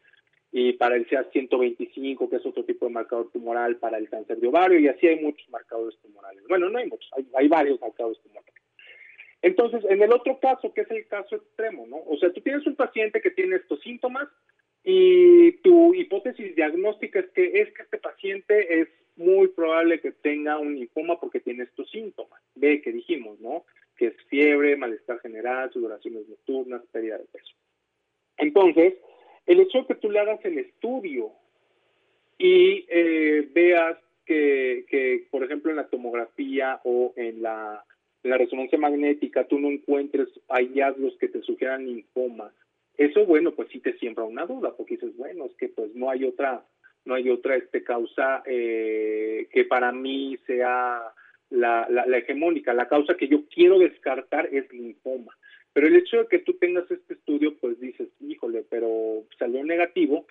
y para el CA125, que es otro tipo de marcador tumoral para el cáncer de ovario, y así hay muchos marcadores tumorales. Bueno, no hay muchos, hay, varios marcadores tumorales. Entonces, en el otro caso, que es el caso extremo, ¿no? O sea, tú tienes un paciente que tiene estos síntomas y tu hipótesis diagnóstica es que es que este paciente es muy probable que tenga un linfoma porque tiene estos síntomas. Ve que dijimos, ¿no? Que es fiebre, malestar general, sudoraciones nocturnas, pérdida de peso. Entonces, el hecho de que tú le hagas el estudio y eh, veas que, por ejemplo, en la tomografía o en la, en la resonancia magnética tú no encuentres hallazgos que te sugieran linfoma, eso, bueno, pues sí te siembra una duda, porque dices, bueno, es que pues no hay otra no hay otra este, causa eh, que para mí sea la, la, hegemónica. La causa que yo quiero descartar es linfoma. Pero el hecho de que tú tengas este estudio, pues dices, híjole, pero salió negativo.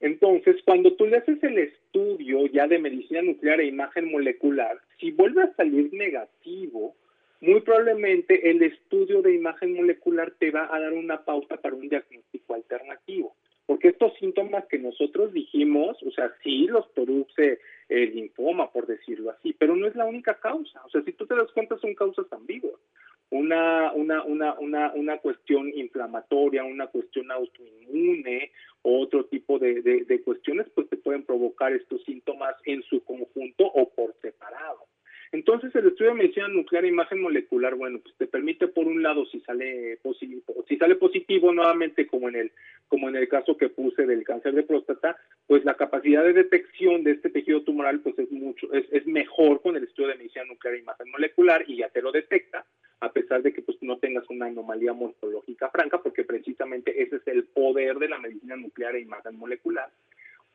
Entonces, cuando tú le haces el estudio ya de medicina nuclear e imagen molecular, si vuelve a salir negativo, muy probablemente el estudio de imagen molecular te va a dar una pauta para un diagnóstico alternativo. Porque estos síntomas que nosotros dijimos, o sea, sí los produce el linfoma, por decirlo así, pero no es la única causa. O sea, si tú te das cuenta, son causas ambiguas. Una, una, una, una, una cuestión inflamatoria, una cuestión autoinmune, otro tipo de, cuestiones, pues te pueden provocar estos síntomas en su conjunto o por separado. Entonces, el estudio de medicina nuclear e imagen molecular, bueno, pues te permite por un lado si sale positivo, si sale positivo nuevamente como en el como en el caso que puse del cáncer de próstata, pues la capacidad de detección de este tejido tumoral pues es mucho es, es mejor con el estudio de medicina nuclear e imagen molecular y ya te lo detecta a pesar de que pues no tengas una anomalía morfológica franca porque precisamente ese es el poder de la medicina nuclear e imagen molecular.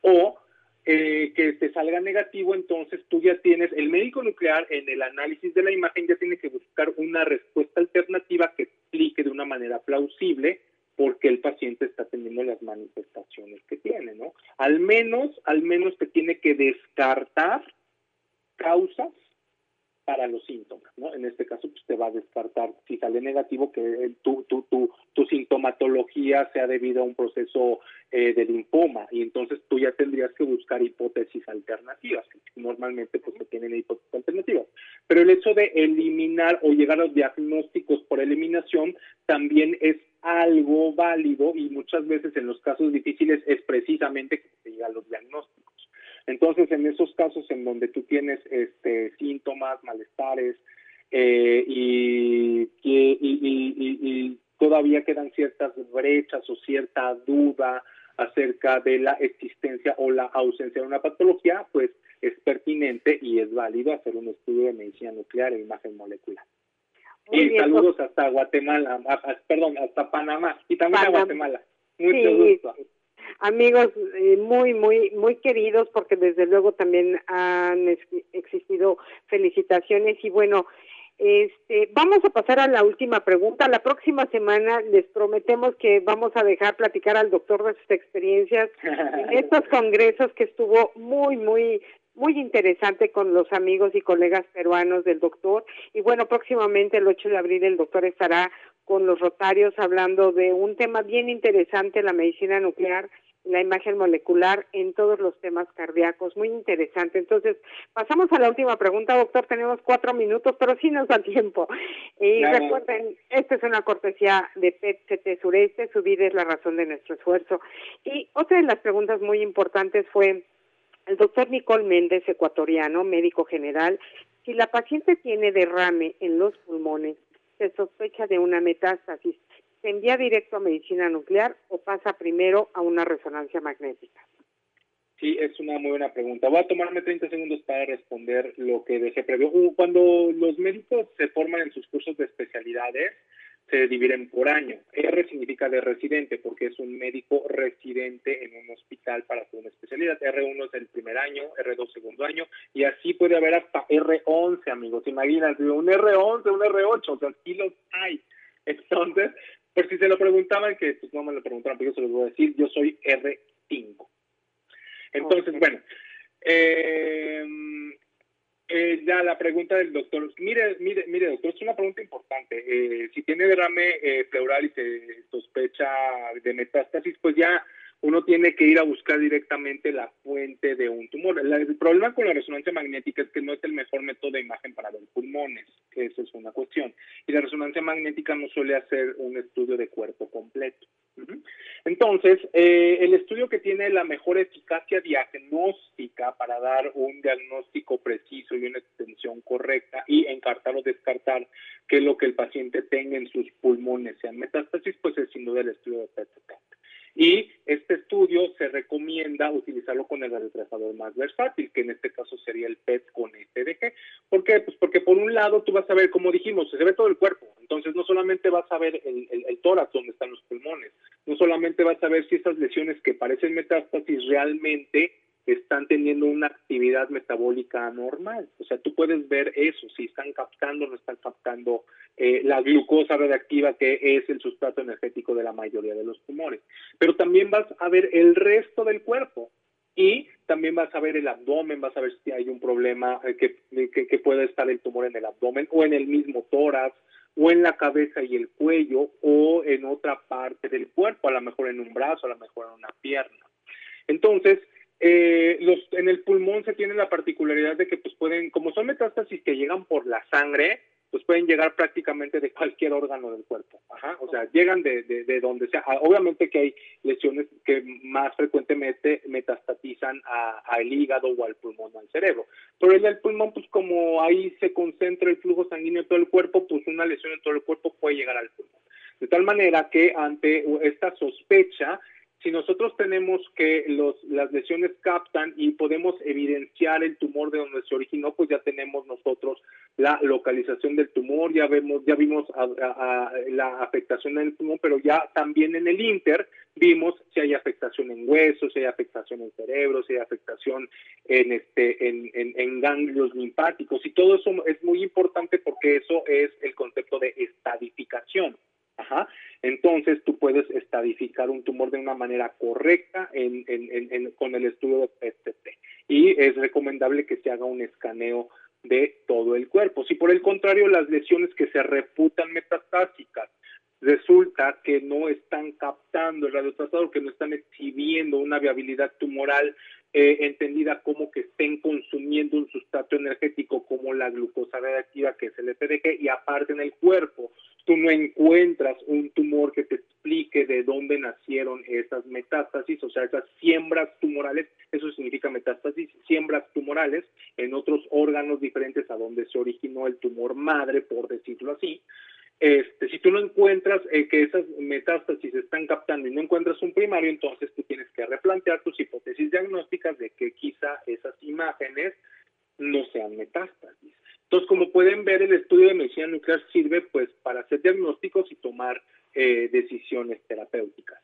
O eh, que te salga negativo, entonces tú ya tienes, el médico nuclear en el análisis de la imagen ya tiene que buscar una respuesta alternativa que explique de una manera plausible por qué el paciente está teniendo las manifestaciones que tiene, ¿no? Al menos, al menos te tiene que descartar causas para los síntomas, ¿no? En este caso, pues te va a descartar, si sale negativo, que tu, tu, tu, tu sintomatología sea debido a un proceso eh, de linfoma, y entonces tú ya tendrías que buscar hipótesis alternativas, normalmente pues se tienen hipótesis alternativas. Pero el hecho de eliminar o llegar a los diagnósticos por eliminación también es algo válido y muchas veces en los casos difíciles es precisamente que se llega a los diagnósticos. Entonces, en esos casos en donde tú tienes este, síntomas, malestares eh, y, y, todavía quedan ciertas brechas o cierta duda acerca de la existencia o la ausencia de una patología, pues es pertinente y es válido hacer un estudio de medicina nuclear e imagen molecular. y saludos hasta Guatemala, perdón, hasta Panamá y también a Guatemala. Mucho gusto amigos eh, muy, muy, muy queridos, porque desde luego también han existido felicitaciones y bueno, este, vamos a pasar a la última pregunta. La próxima semana les prometemos que vamos a dejar platicar al doctor de sus experiencias en estos congresos que estuvo muy, muy, muy interesante con los amigos y colegas peruanos del doctor. Y bueno, próximamente el 8 de abril el doctor estará con los rotarios hablando de un tema bien interesante, la medicina nuclear la imagen molecular en todos los temas cardíacos. Muy interesante. Entonces, pasamos a la última pregunta, doctor. Tenemos cuatro minutos, pero sí nos da tiempo. Y recuerden, esta es una cortesía de PET-CT Sureste. Su vida es la razón de nuestro esfuerzo. Y otra de las preguntas muy importantes fue, el doctor Nicole Méndez, ecuatoriano, médico general, si la paciente tiene derrame en los pulmones, se sospecha de una metástasis. ¿Se envía directo a medicina nuclear o pasa primero a una resonancia magnética? Sí, es una muy buena pregunta. Voy a tomarme 30 segundos para responder lo que dejé previo. Uh, cuando los médicos se forman en sus cursos de especialidades, se dividen por año. R significa de residente, porque es un médico residente en un hospital para una especialidad. R1 es el primer año, R2 segundo año, y así puede haber hasta R11, amigos. Imagínate, un R11, un R8, o sea, sí los hay. Entonces, por si se lo preguntaban, que pues no me lo preguntaron, pero yo se los voy a decir, yo soy R5. Entonces, bueno, eh, eh, ya la pregunta del doctor, mire, mire, mire, doctor, es una pregunta importante. Eh, si tiene derrame pleural y se sospecha de metástasis, pues ya uno tiene que ir a buscar directamente la fuente de un tumor. El problema con la resonancia magnética es que no es el mejor método de imagen para ver pulmones, que eso es una cuestión. Y la resonancia magnética no suele hacer un estudio de cuerpo completo. Entonces, eh, el estudio que tiene la mejor eficacia diagnóstica para dar un diagnóstico preciso y una extensión correcta y encartar o descartar que lo que el paciente tenga en sus pulmones sean metástasis, pues es sin duda el estudio de PET y este estudio se recomienda utilizarlo con el retrasador más versátil, que en este caso sería el PET con SDG. ¿Por qué? Pues porque por un lado tú vas a ver, como dijimos, se ve todo el cuerpo. Entonces no solamente vas a ver el, el, el tórax donde están los pulmones, no solamente vas a ver si esas lesiones que parecen metástasis realmente están teniendo una actividad metabólica normal. O sea, tú puedes ver eso, si están captando o no están captando eh, la glucosa radioactiva, que es el sustrato energético de la mayoría de los tumores. Pero también vas a ver el resto del cuerpo. Y también vas a ver el abdomen, vas a ver si hay un problema eh, que, que, que puede estar el tumor en el abdomen o en el mismo tórax o en la cabeza y el cuello o en otra parte del cuerpo, a lo mejor en un brazo, a lo mejor en una pierna. Entonces, eh, los, en el pulmón se tiene la particularidad de que pues pueden, como son metástasis que llegan por la sangre, pues pueden llegar prácticamente de cualquier órgano del cuerpo. Ajá, o sea, llegan de, de, donde sea. Ah, obviamente que hay lesiones que más frecuentemente metastatizan al hígado o al pulmón o al cerebro. Pero en el pulmón, pues como ahí se concentra el flujo sanguíneo en todo el cuerpo, pues una lesión en todo el cuerpo puede llegar al pulmón. De tal manera que ante esta sospecha, si nosotros tenemos que los, las lesiones captan y podemos evidenciar el tumor de donde se originó, pues ya tenemos nosotros la localización del tumor, ya vemos, ya vimos la afectación en el tumor, pero ya también en el Inter vimos si hay afectación en huesos, si hay afectación en cerebro, si hay afectación en este, en, en, en ganglios linfáticos, y todo eso es muy importante porque eso es el concepto de estadificación. Ajá. Entonces tú puedes estadificar un tumor de una manera correcta con el estudio de PST. Y es recomendable que se haga un escaneo de todo el cuerpo. Si por el contrario las lesiones que se reputan metastásicas resulta que no están captando el radiotrasador, que no están exhibiendo una viabilidad tumoral eh, entendida como que estén consumiendo un sustrato energético como la glucosa reactiva, que es el FDG, y aparte en el cuerpo tú no encuentras un tumor que te explique de dónde nacieron esas metástasis, o sea, esas siembras tumorales, eso significa metástasis, siembras tumorales en otros órganos diferentes a donde se originó el tumor madre, por decirlo así. Este, si tú no encuentras eh, que esas metástasis se están captando y no encuentras un primario, entonces tú tienes que replantear tus hipótesis diagnósticas de que quizá esas imágenes no sean metástasis. Entonces, como pueden ver, el estudio de medicina nuclear sirve pues para hacer diagnósticos y tomar eh, decisiones terapéuticas.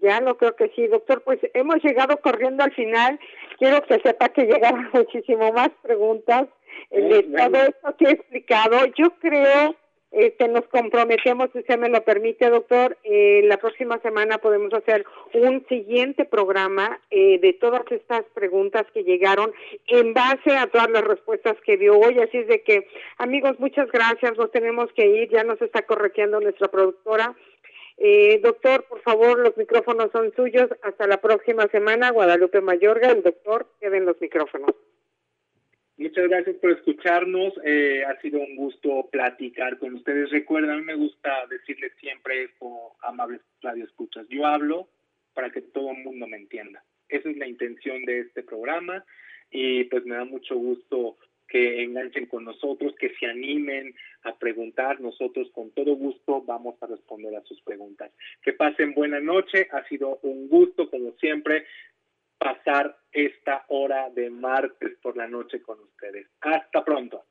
Ya lo creo que sí, doctor. Pues hemos llegado corriendo al final. Quiero que sepa que llegaron muchísimo más preguntas de todo esto que he explicado. Yo creo este, nos comprometemos, si usted me lo permite, doctor, eh, la próxima semana podemos hacer un siguiente programa eh, de todas estas preguntas que llegaron en base a todas las respuestas que dio hoy. Así es de que, amigos, muchas gracias. Nos tenemos que ir. Ya nos está corrigiendo nuestra productora. Eh, doctor, por favor, los micrófonos son suyos. Hasta la próxima semana. Guadalupe Mayorga, el doctor, queden los micrófonos. Muchas gracias por escucharnos. Eh, ha sido un gusto platicar con ustedes. Recuerdan, me gusta decirles siempre esto, amables escuchas. Yo hablo para que todo el mundo me entienda. Esa es la intención de este programa y pues me da mucho gusto que enganchen con nosotros, que se animen a preguntar. Nosotros con todo gusto vamos a responder a sus preguntas. Que pasen buena noche. Ha sido un gusto, como siempre pasar esta hora de martes por la noche con ustedes. Hasta pronto.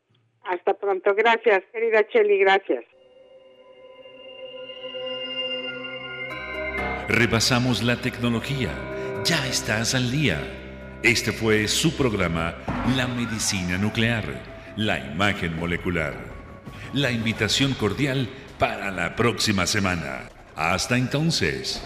Hasta pronto. Gracias, querida Cheli, gracias. Repasamos la tecnología. Ya estás al día. Este fue su programa La Medicina Nuclear, la imagen molecular. La invitación cordial para la próxima semana. Hasta entonces.